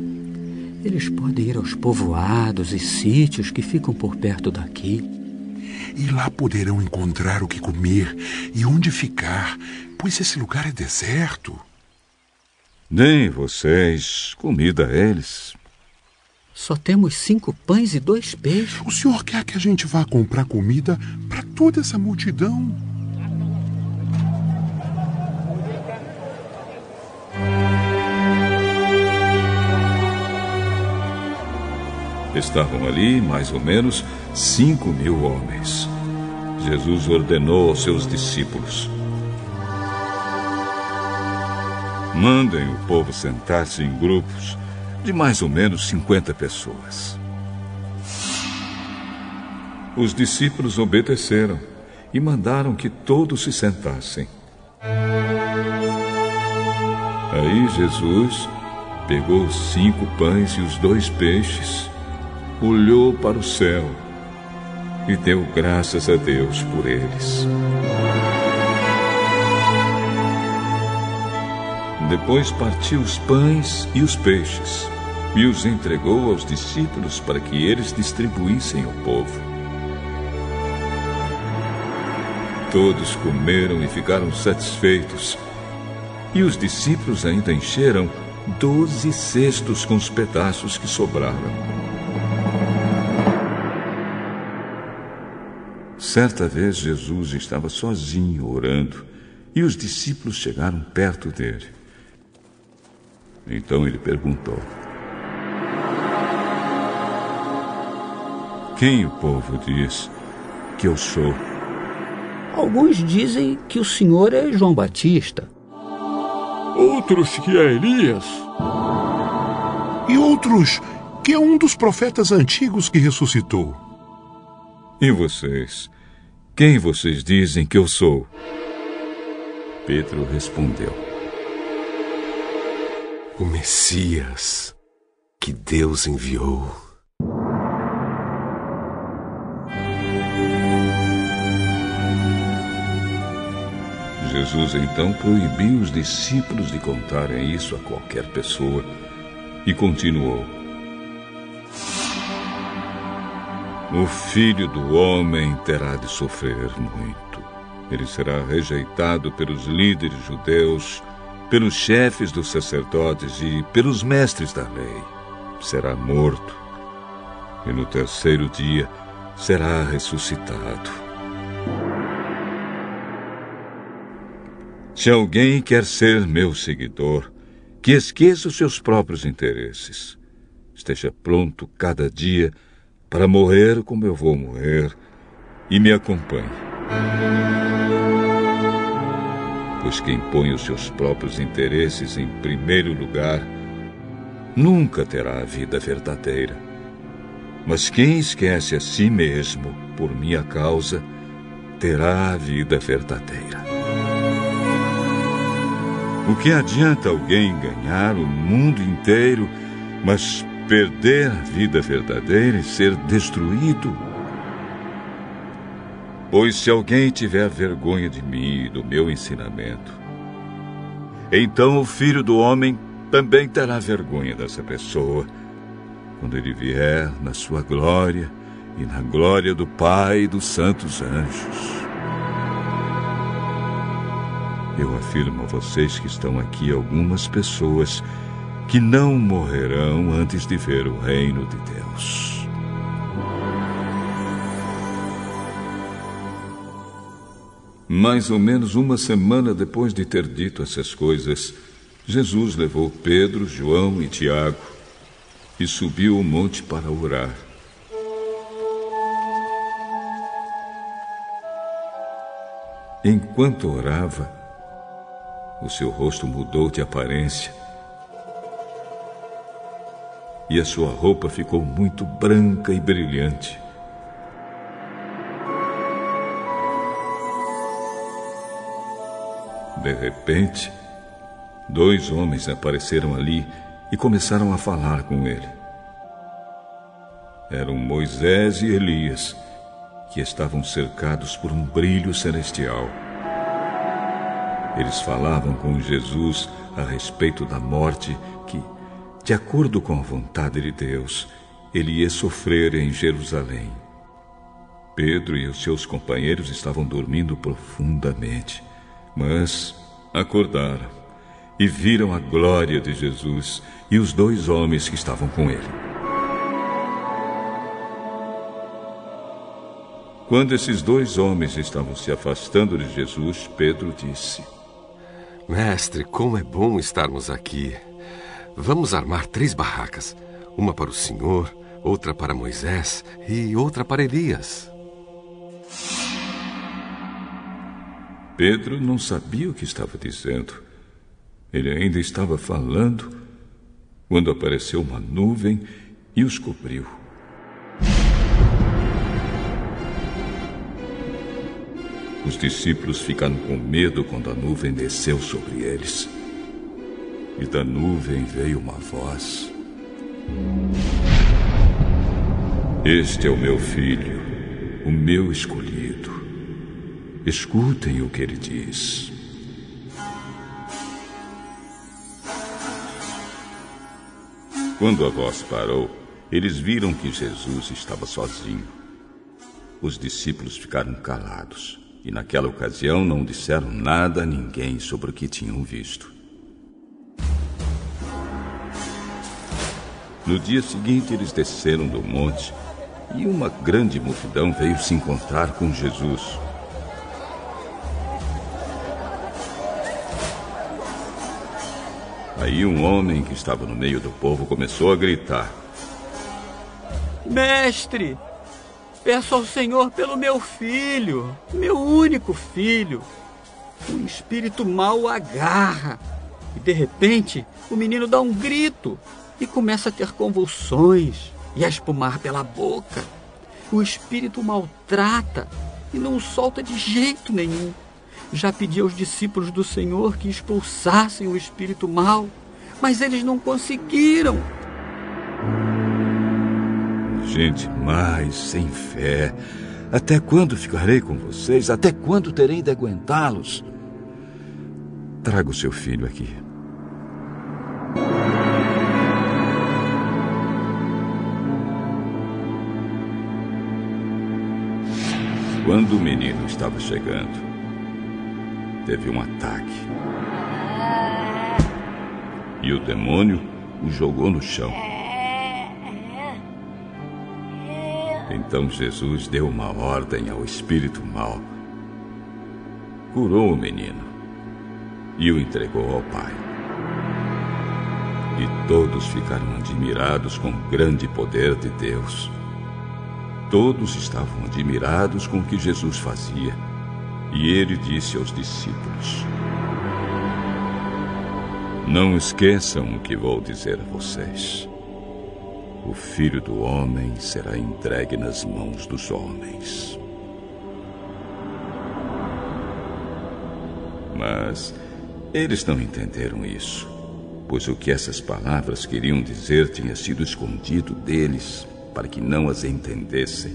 Eles podem ir aos povoados e sítios que ficam por perto daqui. E lá poderão encontrar o que comer e onde ficar, pois esse lugar é deserto. Nem vocês comida a eles. Só temos cinco pães e dois peixes. O senhor quer que a gente vá comprar comida para toda essa multidão? Estavam ali mais ou menos cinco mil homens. Jesus ordenou aos seus discípulos: Mandem o povo sentar-se em grupos de mais ou menos 50 pessoas. Os discípulos obedeceram e mandaram que todos se sentassem. Aí Jesus pegou os cinco pães e os dois peixes, olhou para o céu e deu graças a Deus por eles. Depois partiu os pães e os peixes e os entregou aos discípulos para que eles distribuíssem ao povo. Todos comeram e ficaram satisfeitos. E os discípulos ainda encheram doze cestos com os pedaços que sobraram. Certa vez Jesus estava sozinho orando e os discípulos chegaram perto dele. Então ele perguntou: Quem o povo diz que eu sou? Alguns dizem que o senhor é João Batista. Outros que é Elias. E outros que é um dos profetas antigos que ressuscitou. E vocês? Quem vocês dizem que eu sou? Pedro respondeu: O Messias que Deus enviou. Jesus então proibiu os discípulos de contarem isso a qualquer pessoa e continuou: O filho do homem terá de sofrer muito. Ele será rejeitado pelos líderes judeus, pelos chefes dos sacerdotes e pelos mestres da lei. Será morto. E no terceiro dia será ressuscitado. Se alguém quer ser meu seguidor, que esqueça os seus próprios interesses. Esteja pronto cada dia para morrer como eu vou morrer e me acompanhe. Pois quem põe os seus próprios interesses em primeiro lugar nunca terá a vida verdadeira. Mas quem esquece a si mesmo por minha causa terá a vida verdadeira. O que adianta alguém ganhar o mundo inteiro, mas perder a vida verdadeira e ser destruído? Pois se alguém tiver vergonha de mim e do meu ensinamento, então o filho do homem também terá vergonha dessa pessoa quando ele vier na sua glória e na glória do Pai e dos santos anjos. Eu afirmo a vocês que estão aqui algumas pessoas que não morrerão antes de ver o reino de Deus. Mais ou menos uma semana depois de ter dito essas coisas, Jesus levou Pedro, João e Tiago e subiu o monte para orar. Enquanto orava, o seu rosto mudou de aparência. E a sua roupa ficou muito branca e brilhante. De repente, dois homens apareceram ali e começaram a falar com ele. Eram Moisés e Elias, que estavam cercados por um brilho celestial. Eles falavam com Jesus a respeito da morte que, de acordo com a vontade de Deus, ele ia sofrer em Jerusalém. Pedro e os seus companheiros estavam dormindo profundamente, mas acordaram e viram a glória de Jesus e os dois homens que estavam com ele. Quando esses dois homens estavam se afastando de Jesus, Pedro disse: Mestre, como é bom estarmos aqui. Vamos armar três barracas: uma para o Senhor, outra para Moisés e outra para Elias. Pedro não sabia o que estava dizendo. Ele ainda estava falando quando apareceu uma nuvem e os cobriu. Os discípulos ficaram com medo quando a nuvem desceu sobre eles. E da nuvem veio uma voz: Este é o meu filho, o meu escolhido. Escutem o que ele diz. Quando a voz parou, eles viram que Jesus estava sozinho. Os discípulos ficaram calados e naquela ocasião não disseram nada a ninguém sobre o que tinham visto. No dia seguinte, eles desceram do monte e uma grande multidão veio se encontrar com Jesus. Aí um homem que estava no meio do povo começou a gritar: Mestre, Peço ao Senhor pelo meu filho, meu único filho. Um espírito mau agarra. E de repente, o menino dá um grito e começa a ter convulsões e a espumar pela boca. O espírito maltrata e não o solta de jeito nenhum. Já pedi aos discípulos do Senhor que expulsassem o espírito mau, mas eles não conseguiram gente mais sem fé. Até quando ficarei com vocês? Até quando terei de aguentá-los? Traga o seu filho aqui. Quando o menino estava chegando, teve um ataque. E o demônio o jogou no chão. Então Jesus deu uma ordem ao espírito mau. Curou o menino e o entregou ao Pai. E todos ficaram admirados com o grande poder de Deus. Todos estavam admirados com o que Jesus fazia. E ele disse aos discípulos: Não esqueçam o que vou dizer a vocês. O filho do homem será entregue nas mãos dos homens. Mas eles não entenderam isso, pois o que essas palavras queriam dizer tinha sido escondido deles para que não as entendessem.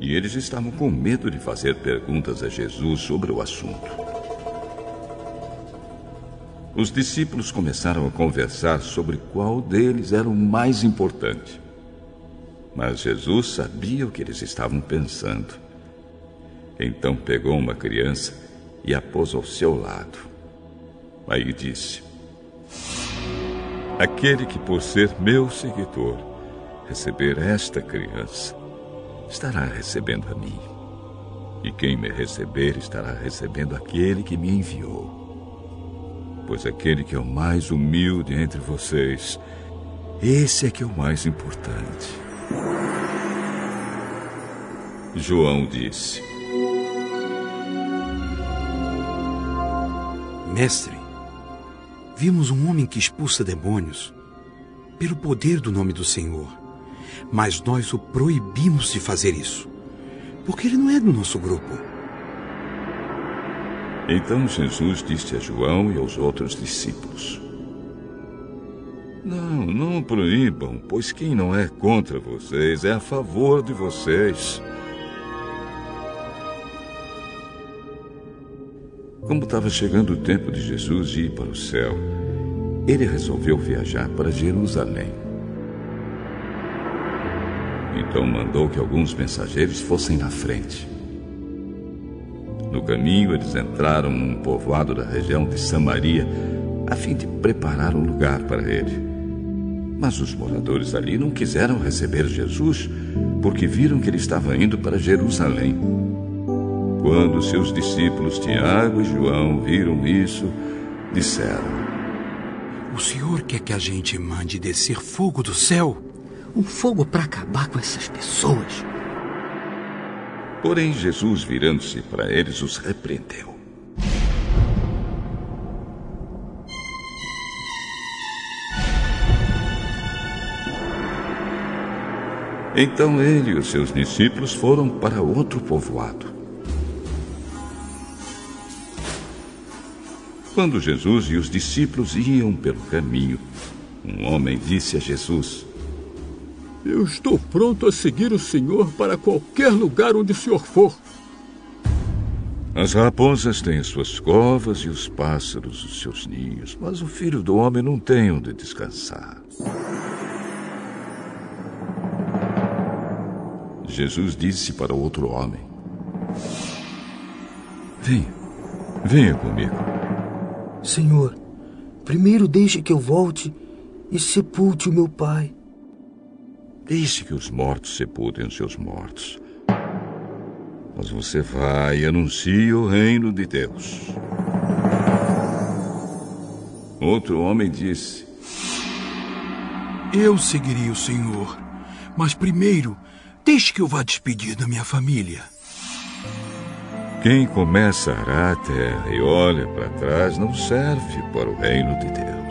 E eles estavam com medo de fazer perguntas a Jesus sobre o assunto. Os discípulos começaram a conversar sobre qual deles era o mais importante. Mas Jesus sabia o que eles estavam pensando. Então pegou uma criança e a pôs ao seu lado. Aí disse: Aquele que, por ser meu seguidor, receber esta criança, estará recebendo a mim. E quem me receber estará recebendo aquele que me enviou. Pois aquele que é o mais humilde entre vocês, esse é que é o mais importante. João disse: Mestre, vimos um homem que expulsa demônios pelo poder do nome do Senhor mas nós o proibimos de fazer isso, porque ele não é do nosso grupo. Então Jesus disse a João e aos outros discípulos: Não, não proíbam, pois quem não é contra vocês é a favor de vocês. Como estava chegando o tempo de Jesus ir para o céu, ele resolveu viajar para Jerusalém. Então mandou que alguns mensageiros fossem na frente. No caminho, eles entraram num povoado da região de Samaria, a fim de preparar um lugar para ele. Mas os moradores ali não quiseram receber Jesus, porque viram que ele estava indo para Jerusalém. Quando seus discípulos Tiago e João viram isso, disseram: O senhor quer que a gente mande descer fogo do céu? um fogo para acabar com essas pessoas. Porém, Jesus, virando-se para eles, os repreendeu. Então ele e os seus discípulos foram para outro povoado. Quando Jesus e os discípulos iam pelo caminho, um homem disse a Jesus: eu estou pronto a seguir o senhor para qualquer lugar onde o senhor for. As raposas têm as suas covas e os pássaros os seus ninhos, mas o filho do homem não tem onde descansar. Jesus disse para o outro homem: Venha, venha comigo. Senhor, primeiro deixe que eu volte e sepulte o meu pai. Deixe que os mortos sepultem os seus mortos. Mas você vai e anuncie o reino de Deus. Outro homem disse: Eu seguiria o Senhor, mas primeiro deixe que eu vá despedir da minha família. Quem começa a arar a terra e olha para trás não serve para o reino de Deus.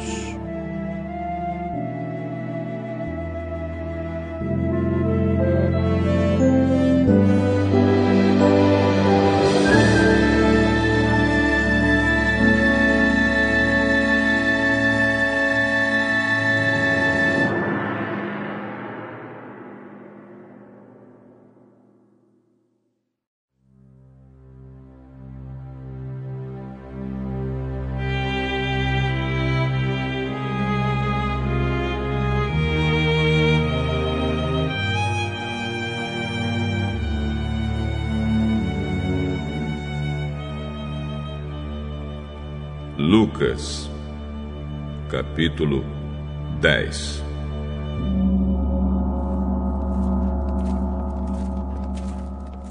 Lucas, capítulo 10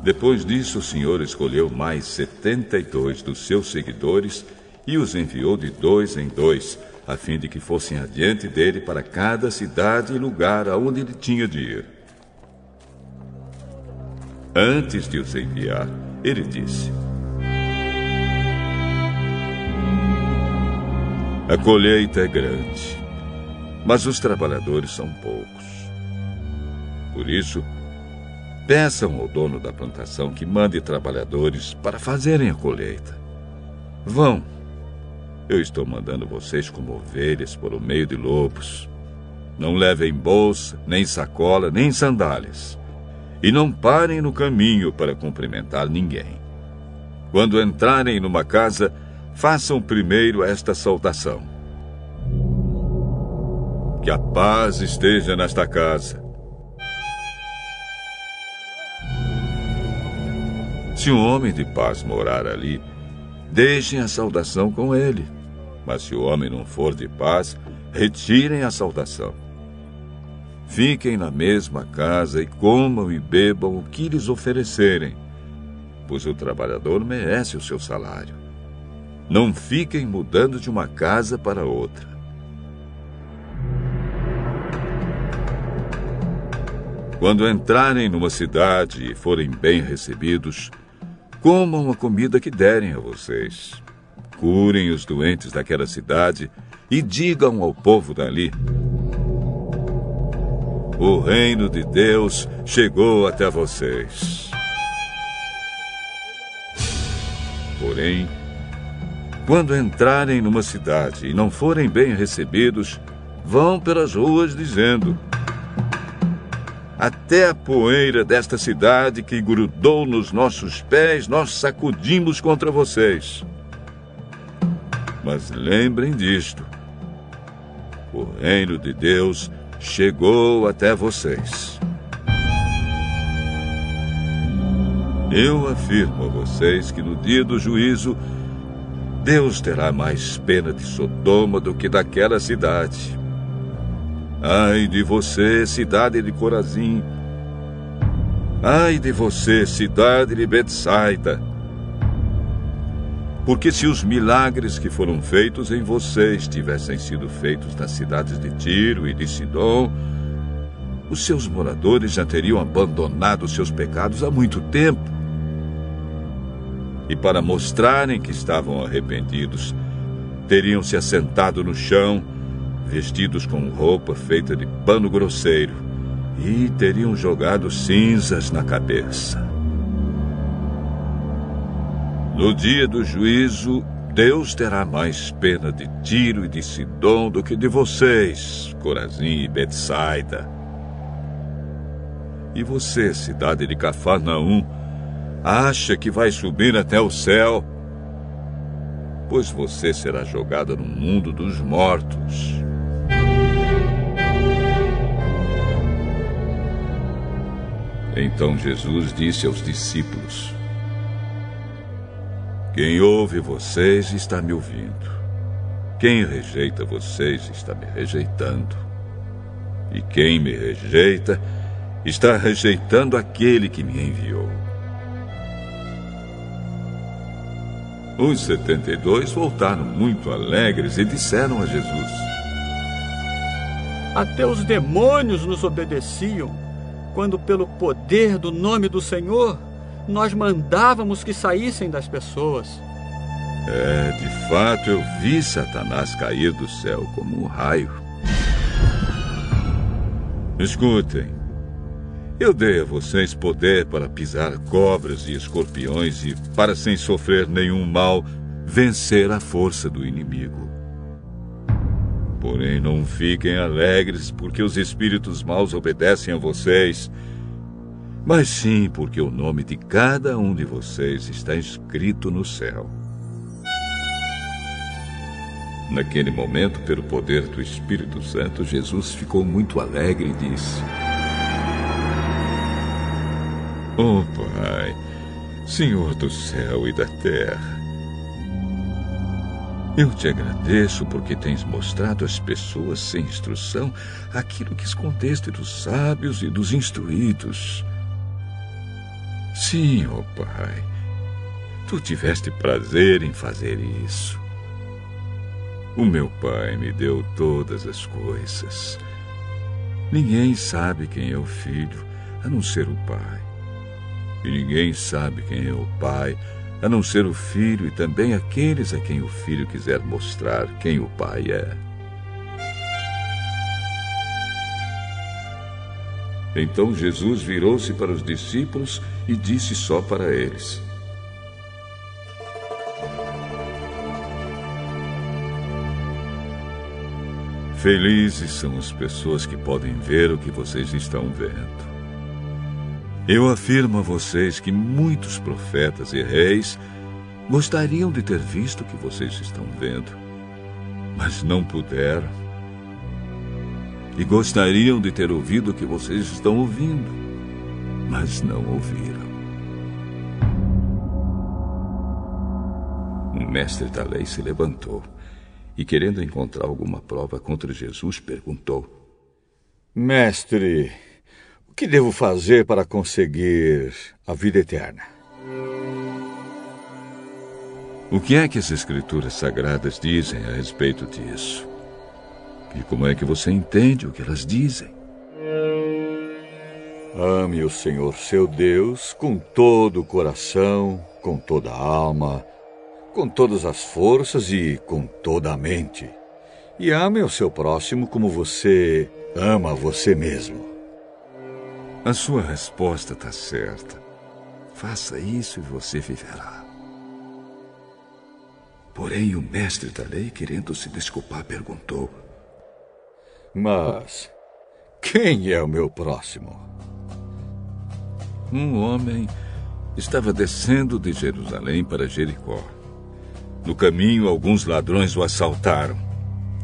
Depois disso, o Senhor escolheu mais setenta e dois dos seus seguidores e os enviou de dois em dois, a fim de que fossem adiante dele para cada cidade e lugar aonde ele tinha de ir. Antes de os enviar, ele disse: A colheita é grande, mas os trabalhadores são poucos. Por isso, peçam ao dono da plantação que mande trabalhadores para fazerem a colheita. Vão. Eu estou mandando vocês como ovelhas por meio de lobos. Não levem bolsa, nem sacola, nem sandálias. E não parem no caminho para cumprimentar ninguém. Quando entrarem numa casa, façam primeiro esta saudação: Que a paz esteja nesta casa. Se um homem de paz morar ali, deixem a saudação com ele. Mas se o homem não for de paz, retirem a saudação. Fiquem na mesma casa e comam e bebam o que lhes oferecerem, pois o trabalhador merece o seu salário. Não fiquem mudando de uma casa para outra. Quando entrarem numa cidade e forem bem recebidos, comam a comida que derem a vocês. Curem os doentes daquela cidade e digam ao povo dali: O reino de Deus chegou até vocês. Porém, quando entrarem numa cidade e não forem bem recebidos, vão pelas ruas dizendo: Até a poeira desta cidade que grudou nos nossos pés, nós sacudimos contra vocês. Mas lembrem disto: o reino de Deus chegou até vocês. Eu afirmo a vocês que no dia do juízo, Deus terá mais pena de Sodoma do que daquela cidade. Ai de você, cidade de Corazim. Ai de você, cidade de Betsaida. Porque se os milagres que foram feitos em vocês tivessem sido feitos nas cidades de Tiro e de Sidom, os seus moradores já teriam abandonado seus pecados há muito tempo e para mostrarem que estavam arrependidos, teriam se assentado no chão, vestidos com roupa feita de pano grosseiro, e teriam jogado cinzas na cabeça. No dia do juízo, Deus terá mais pena de Tiro e de Sidom do que de vocês, Corazim e Betsaida. E você, cidade de Cafarnaum, acha que vai subir até o céu, pois você será jogada no mundo dos mortos. Então Jesus disse aos discípulos: Quem ouve vocês está me ouvindo. Quem rejeita vocês está me rejeitando. E quem me rejeita está rejeitando aquele que me enviou. Os setenta e dois voltaram muito alegres e disseram a Jesus: Até os demônios nos obedeciam, quando, pelo poder do nome do Senhor, nós mandávamos que saíssem das pessoas. É, de fato, eu vi Satanás cair do céu como um raio. Escutem. Eu dei a vocês poder para pisar cobras e escorpiões e para, sem sofrer nenhum mal, vencer a força do inimigo. Porém, não fiquem alegres porque os espíritos maus obedecem a vocês, mas sim porque o nome de cada um de vocês está escrito no céu. Naquele momento, pelo poder do Espírito Santo, Jesus ficou muito alegre e disse: Oh, Pai, Senhor do céu e da terra, eu te agradeço porque tens mostrado às pessoas sem instrução aquilo que escondeste dos sábios e dos instruídos. Sim, ó oh Pai, tu tiveste prazer em fazer isso. O meu Pai me deu todas as coisas. Ninguém sabe quem é o Filho, a não ser o Pai. E ninguém sabe quem é o Pai, a não ser o Filho e também aqueles a quem o Filho quiser mostrar quem o Pai é. Então Jesus virou-se para os discípulos e disse só para eles: Felizes são as pessoas que podem ver o que vocês estão vendo. Eu afirmo a vocês que muitos profetas e reis gostariam de ter visto o que vocês estão vendo, mas não puderam. E gostariam de ter ouvido o que vocês estão ouvindo, mas não ouviram. Um mestre da lei se levantou e, querendo encontrar alguma prova contra Jesus, perguntou: Mestre, o que devo fazer para conseguir a vida eterna? O que é que as Escrituras Sagradas dizem a respeito disso? E como é que você entende o que elas dizem? Ame o Senhor seu Deus com todo o coração, com toda a alma, com todas as forças e com toda a mente. E ame o seu próximo como você ama você mesmo. A sua resposta está certa. Faça isso e você viverá. Porém, o mestre da lei, querendo se desculpar, perguntou: Mas quem é o meu próximo? Um homem estava descendo de Jerusalém para Jericó. No caminho, alguns ladrões o assaltaram.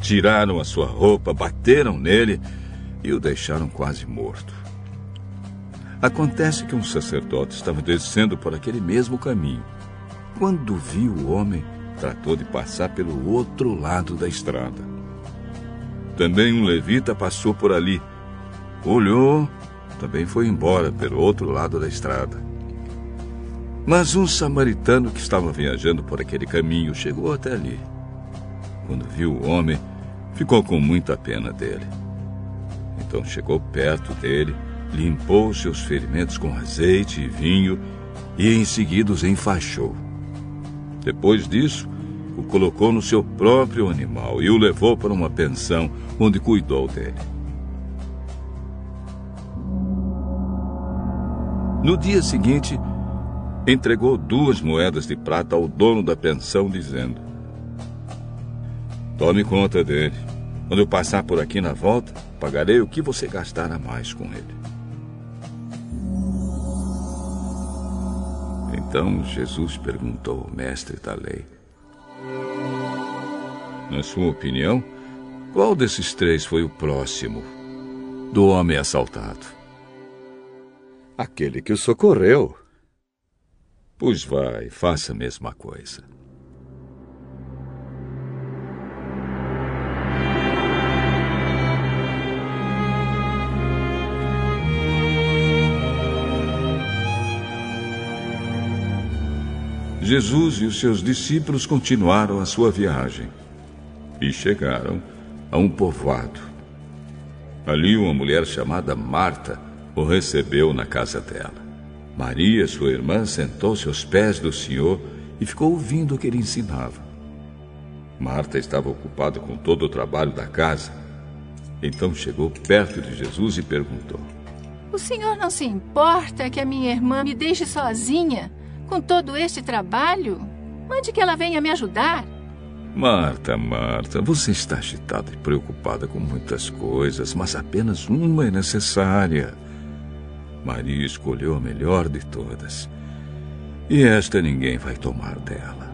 Tiraram a sua roupa, bateram nele e o deixaram quase morto. Acontece que um sacerdote estava descendo por aquele mesmo caminho. Quando viu o homem, tratou de passar pelo outro lado da estrada. Também um levita passou por ali. Olhou, também foi embora pelo outro lado da estrada. Mas um samaritano que estava viajando por aquele caminho chegou até ali. Quando viu o homem, ficou com muita pena dele. Então chegou perto dele, limpou seus ferimentos com azeite e vinho e em seguida os enfaixou. Depois disso, o colocou no seu próprio animal e o levou para uma pensão onde cuidou dele. No dia seguinte, entregou duas moedas de prata ao dono da pensão, dizendo: Tome conta dele. Quando eu passar por aqui na volta, pagarei o que você gastar a mais com ele. Então Jesus perguntou ao mestre da lei: Na sua opinião, qual desses três foi o próximo do homem assaltado? Aquele que o socorreu. Pois vai, faça a mesma coisa. Jesus e os seus discípulos continuaram a sua viagem e chegaram a um povoado. Ali, uma mulher chamada Marta o recebeu na casa dela. Maria, sua irmã, sentou-se aos pés do Senhor e ficou ouvindo o que ele ensinava. Marta estava ocupada com todo o trabalho da casa. Então chegou perto de Jesus e perguntou: O senhor não se importa que a minha irmã me deixe sozinha com todo este trabalho? Mande que ela venha me ajudar. Marta, Marta, você está agitada e preocupada com muitas coisas, mas apenas uma é necessária. Maria escolheu a melhor de todas. E esta ninguém vai tomar dela.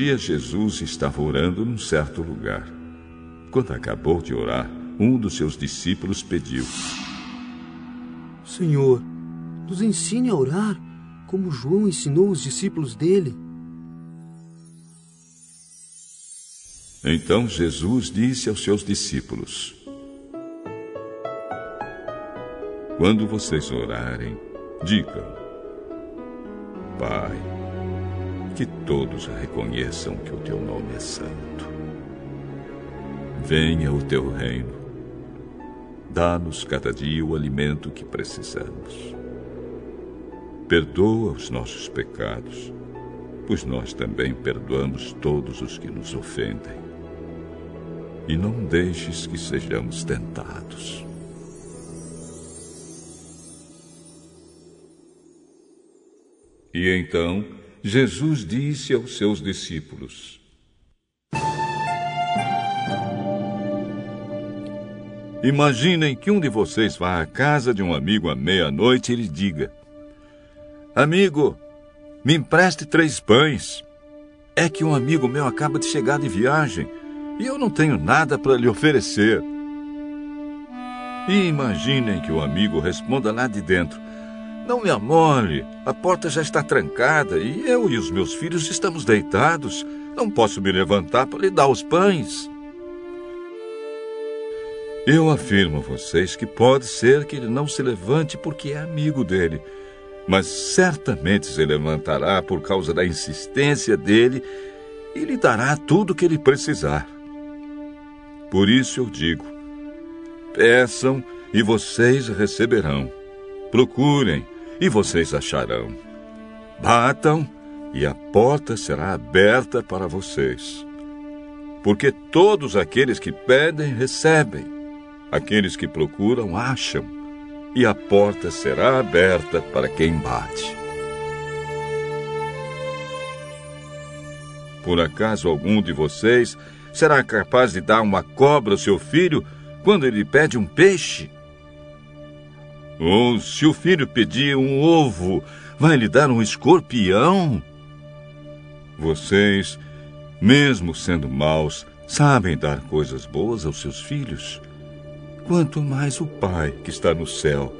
Dia Jesus estava orando num certo lugar. Quando acabou de orar, um dos seus discípulos pediu: Senhor, nos ensine a orar como João ensinou os discípulos dele. Então Jesus disse aos seus discípulos: Quando vocês orarem, digam: Pai, que todos reconheçam que o teu nome é santo. Venha o teu reino. Dá-nos cada dia o alimento que precisamos. Perdoa os nossos pecados, pois nós também perdoamos todos os que nos ofendem. E não deixes que sejamos tentados. E então Jesus disse aos seus discípulos: Imaginem que um de vocês vá à casa de um amigo à meia-noite e lhe diga: Amigo, me empreste três pães. É que um amigo meu acaba de chegar de viagem e eu não tenho nada para lhe oferecer. E imaginem que o amigo responda lá de dentro: não me amole. A porta já está trancada e eu e os meus filhos estamos deitados. Não posso me levantar para lhe dar os pães. Eu afirmo a vocês que pode ser que ele não se levante porque é amigo dele, mas certamente se levantará por causa da insistência dele e lhe dará tudo o que ele precisar. Por isso eu digo: peçam e vocês receberão. Procurem e vocês acharão. Batam e a porta será aberta para vocês. Porque todos aqueles que pedem, recebem. Aqueles que procuram, acham. E a porta será aberta para quem bate. Por acaso algum de vocês será capaz de dar uma cobra ao seu filho quando ele pede um peixe? Ou se o filho pedir um ovo, vai lhe dar um escorpião? Vocês, mesmo sendo maus, sabem dar coisas boas aos seus filhos. Quanto mais o Pai, que está no céu,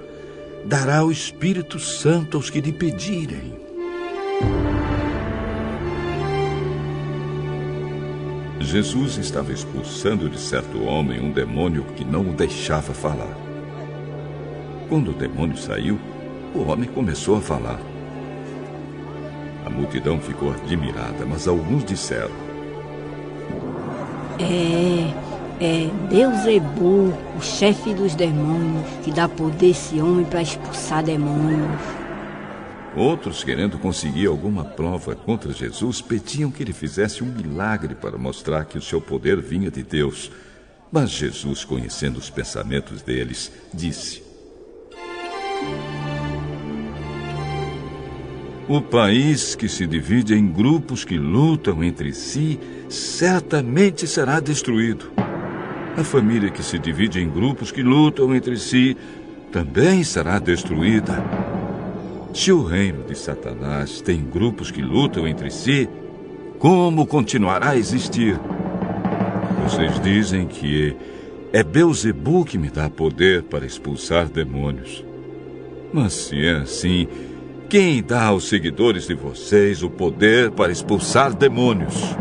dará o Espírito Santo aos que lhe pedirem. Jesus estava expulsando de certo homem um demônio que não o deixava falar. Quando o demônio saiu, o homem começou a falar. A multidão ficou admirada, mas alguns disseram: É, é Beuzebu, o chefe dos demônios, que dá poder a esse homem para expulsar demônios. Outros, querendo conseguir alguma prova contra Jesus, pediam que ele fizesse um milagre para mostrar que o seu poder vinha de Deus. Mas Jesus, conhecendo os pensamentos deles, disse: O país que se divide em grupos que lutam entre si certamente será destruído. A família que se divide em grupos que lutam entre si também será destruída. Se o reino de Satanás tem grupos que lutam entre si, como continuará a existir? Vocês dizem que é Beuzebu que me dá poder para expulsar demônios. Mas se é assim, quem dá aos seguidores de vocês o poder para expulsar demônios?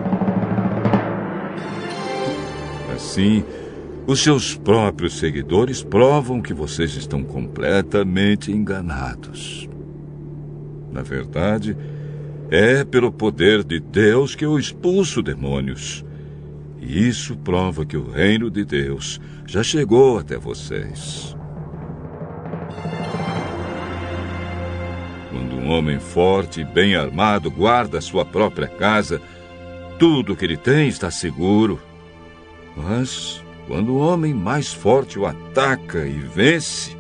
Assim, os seus próprios seguidores provam que vocês estão completamente enganados. Na verdade, é pelo poder de Deus que eu expulso demônios. E isso prova que o reino de Deus já chegou até vocês. Um homem forte e bem armado guarda sua própria casa, tudo o que ele tem está seguro. Mas quando o homem mais forte o ataca e vence,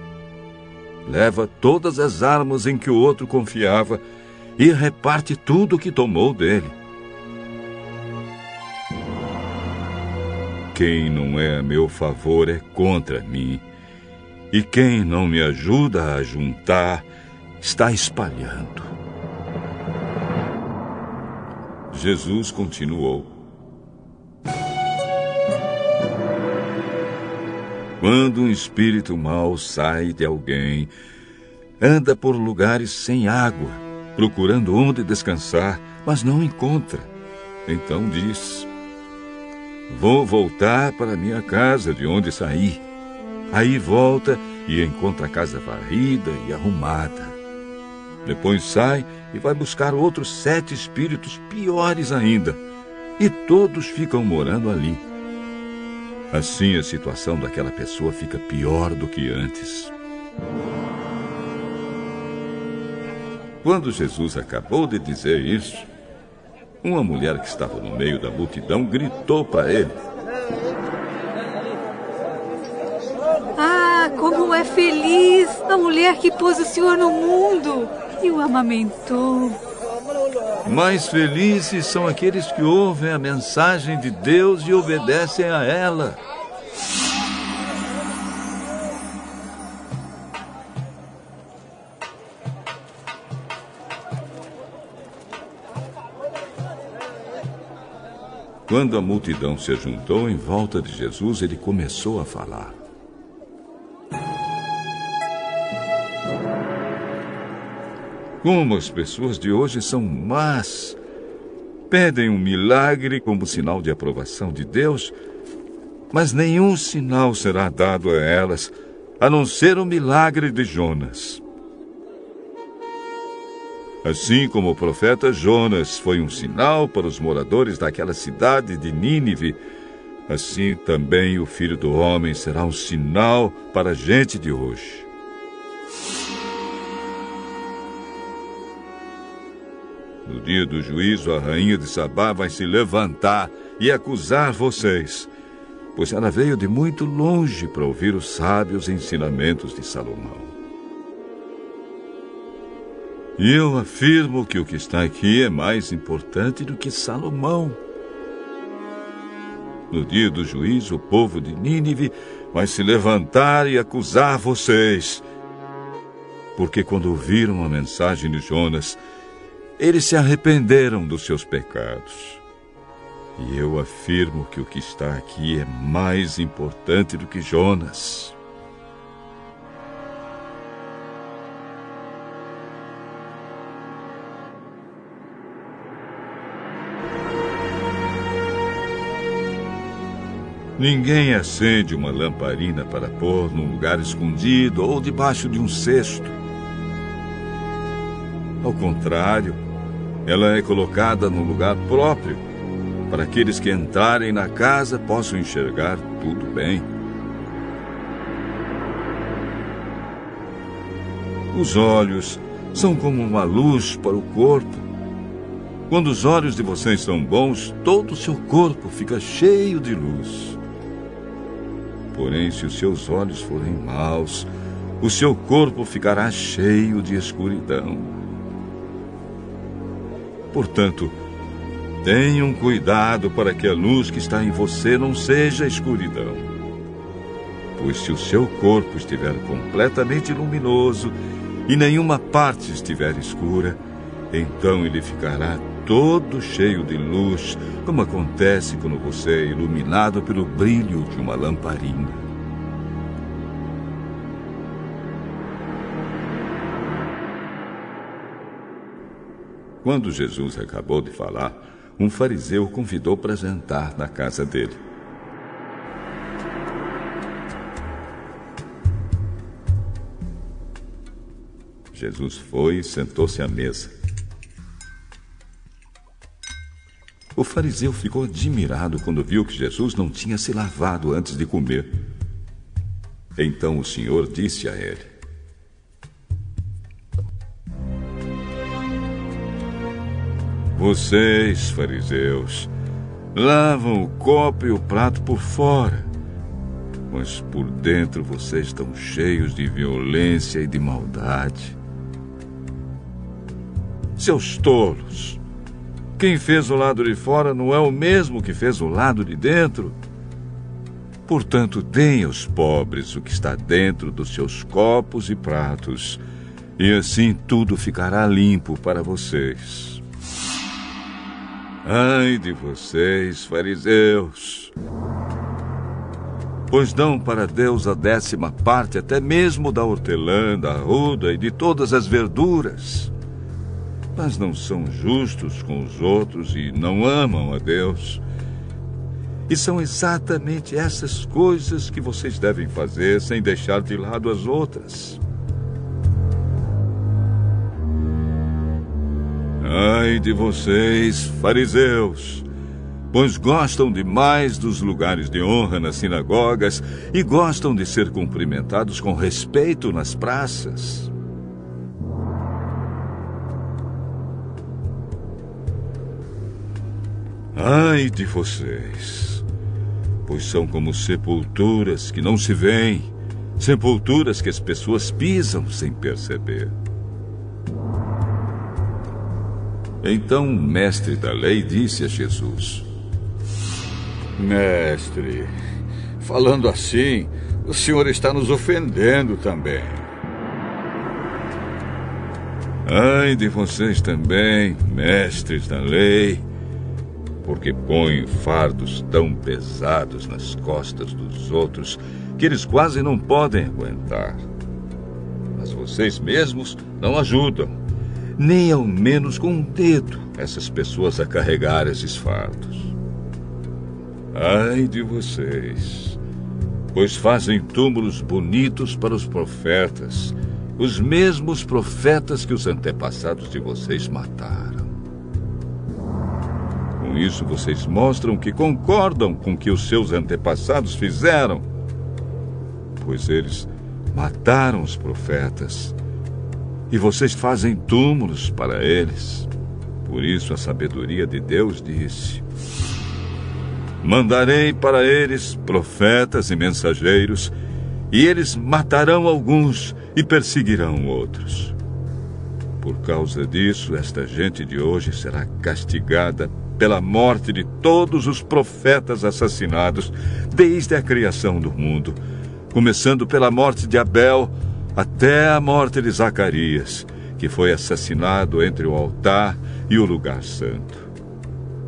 leva todas as armas em que o outro confiava e reparte tudo o que tomou dele. Quem não é a meu favor é contra mim, E quem não me ajuda a juntar está espalhando. Jesus continuou. Quando um espírito mau sai de alguém, anda por lugares sem água, procurando onde descansar, mas não encontra. Então diz: Vou voltar para minha casa de onde saí. Aí volta e encontra a casa varrida e arrumada. Depois sai e vai buscar outros sete espíritos piores ainda, e todos ficam morando ali. Assim a situação daquela pessoa fica pior do que antes. Quando Jesus acabou de dizer isso, uma mulher que estava no meio da multidão gritou para ele: Ah, como é feliz a mulher que pôs o Senhor no mundo e o amamentou. Mais felizes são aqueles que ouvem a mensagem de Deus e obedecem a ela. Quando a multidão se juntou em volta de Jesus, ele começou a falar. Como as pessoas de hoje são más. Pedem um milagre como sinal de aprovação de Deus, mas nenhum sinal será dado a elas, a não ser o milagre de Jonas. Assim como o profeta Jonas foi um sinal para os moradores daquela cidade de Nínive, assim também o filho do homem será um sinal para a gente de hoje. No dia do juízo, a rainha de Sabá vai se levantar e acusar vocês, pois ela veio de muito longe para ouvir os sábios ensinamentos de Salomão. E eu afirmo que o que está aqui é mais importante do que Salomão. No dia do juízo, o povo de Nínive vai se levantar e acusar vocês. Porque quando ouviram a mensagem de Jonas, eles se arrependeram dos seus pecados. E eu afirmo que o que está aqui é mais importante do que Jonas. Ninguém acende uma lamparina para pôr num lugar escondido ou debaixo de um cesto. Ao contrário, ela é colocada no lugar próprio, para aqueles que entrarem na casa possam enxergar tudo bem. Os olhos são como uma luz para o corpo. Quando os olhos de vocês são bons, todo o seu corpo fica cheio de luz. Porém, se os seus olhos forem maus, o seu corpo ficará cheio de escuridão. Portanto, tenham cuidado para que a luz que está em você não seja escuridão. Pois se o seu corpo estiver completamente luminoso e nenhuma parte estiver escura, então ele ficará todo cheio de luz, como acontece quando você é iluminado pelo brilho de uma lamparina. Quando Jesus acabou de falar, um fariseu o convidou para jantar na casa dele. Jesus foi e sentou-se à mesa. O fariseu ficou admirado quando viu que Jesus não tinha se lavado antes de comer. Então o Senhor disse a ele: Vocês, fariseus, lavam o copo e o prato por fora, mas por dentro vocês estão cheios de violência e de maldade. Seus tolos! Quem fez o lado de fora não é o mesmo que fez o lado de dentro. Portanto, deem aos pobres o que está dentro dos seus copos e pratos, e assim tudo ficará limpo para vocês. Ai de vocês, fariseus! Pois dão para Deus a décima parte até mesmo da hortelã, da arruda e de todas as verduras. Mas não são justos com os outros e não amam a Deus. E são exatamente essas coisas que vocês devem fazer sem deixar de lado as outras. Ai de vocês, fariseus, pois gostam demais dos lugares de honra nas sinagogas e gostam de ser cumprimentados com respeito nas praças. Ai de vocês, pois são como sepulturas que não se veem, sepulturas que as pessoas pisam sem perceber. Então o mestre da lei disse a Jesus: Mestre, falando assim, o senhor está nos ofendendo também. Ai de vocês também, mestres da lei, porque põem fardos tão pesados nas costas dos outros que eles quase não podem aguentar. Mas vocês mesmos não ajudam nem ao menos com um dedo essas pessoas a carregar esses fardos. Ai de vocês, pois fazem túmulos bonitos para os profetas, os mesmos profetas que os antepassados de vocês mataram. Com isso, vocês mostram que concordam com o que os seus antepassados fizeram, pois eles mataram os profetas e vocês fazem túmulos para eles. Por isso a sabedoria de Deus disse: Mandarei para eles profetas e mensageiros, e eles matarão alguns e perseguirão outros. Por causa disso, esta gente de hoje será castigada pela morte de todos os profetas assassinados desde a criação do mundo, começando pela morte de Abel até a morte de Zacarias, que foi assassinado entre o altar e o lugar santo.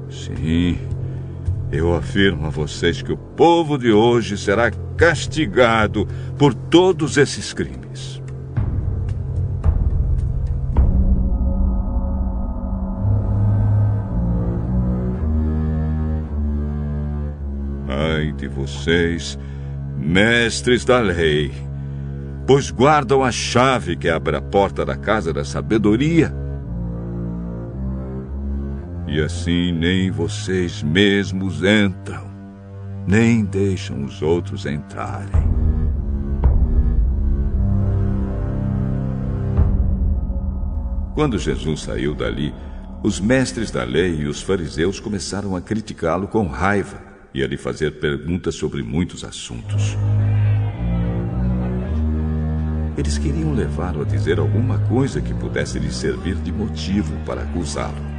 Sim, eu afirmo a vocês que o povo de hoje será castigado por todos esses crimes. Ai de vocês, mestres da lei pois guardam a chave que abre a porta da casa da sabedoria. E assim nem vocês mesmos entram, nem deixam os outros entrarem. Quando Jesus saiu dali, os mestres da lei e os fariseus começaram a criticá-lo com raiva e a lhe fazer perguntas sobre muitos assuntos. Eles queriam levá-lo a dizer alguma coisa que pudesse lhe servir de motivo para acusá-lo.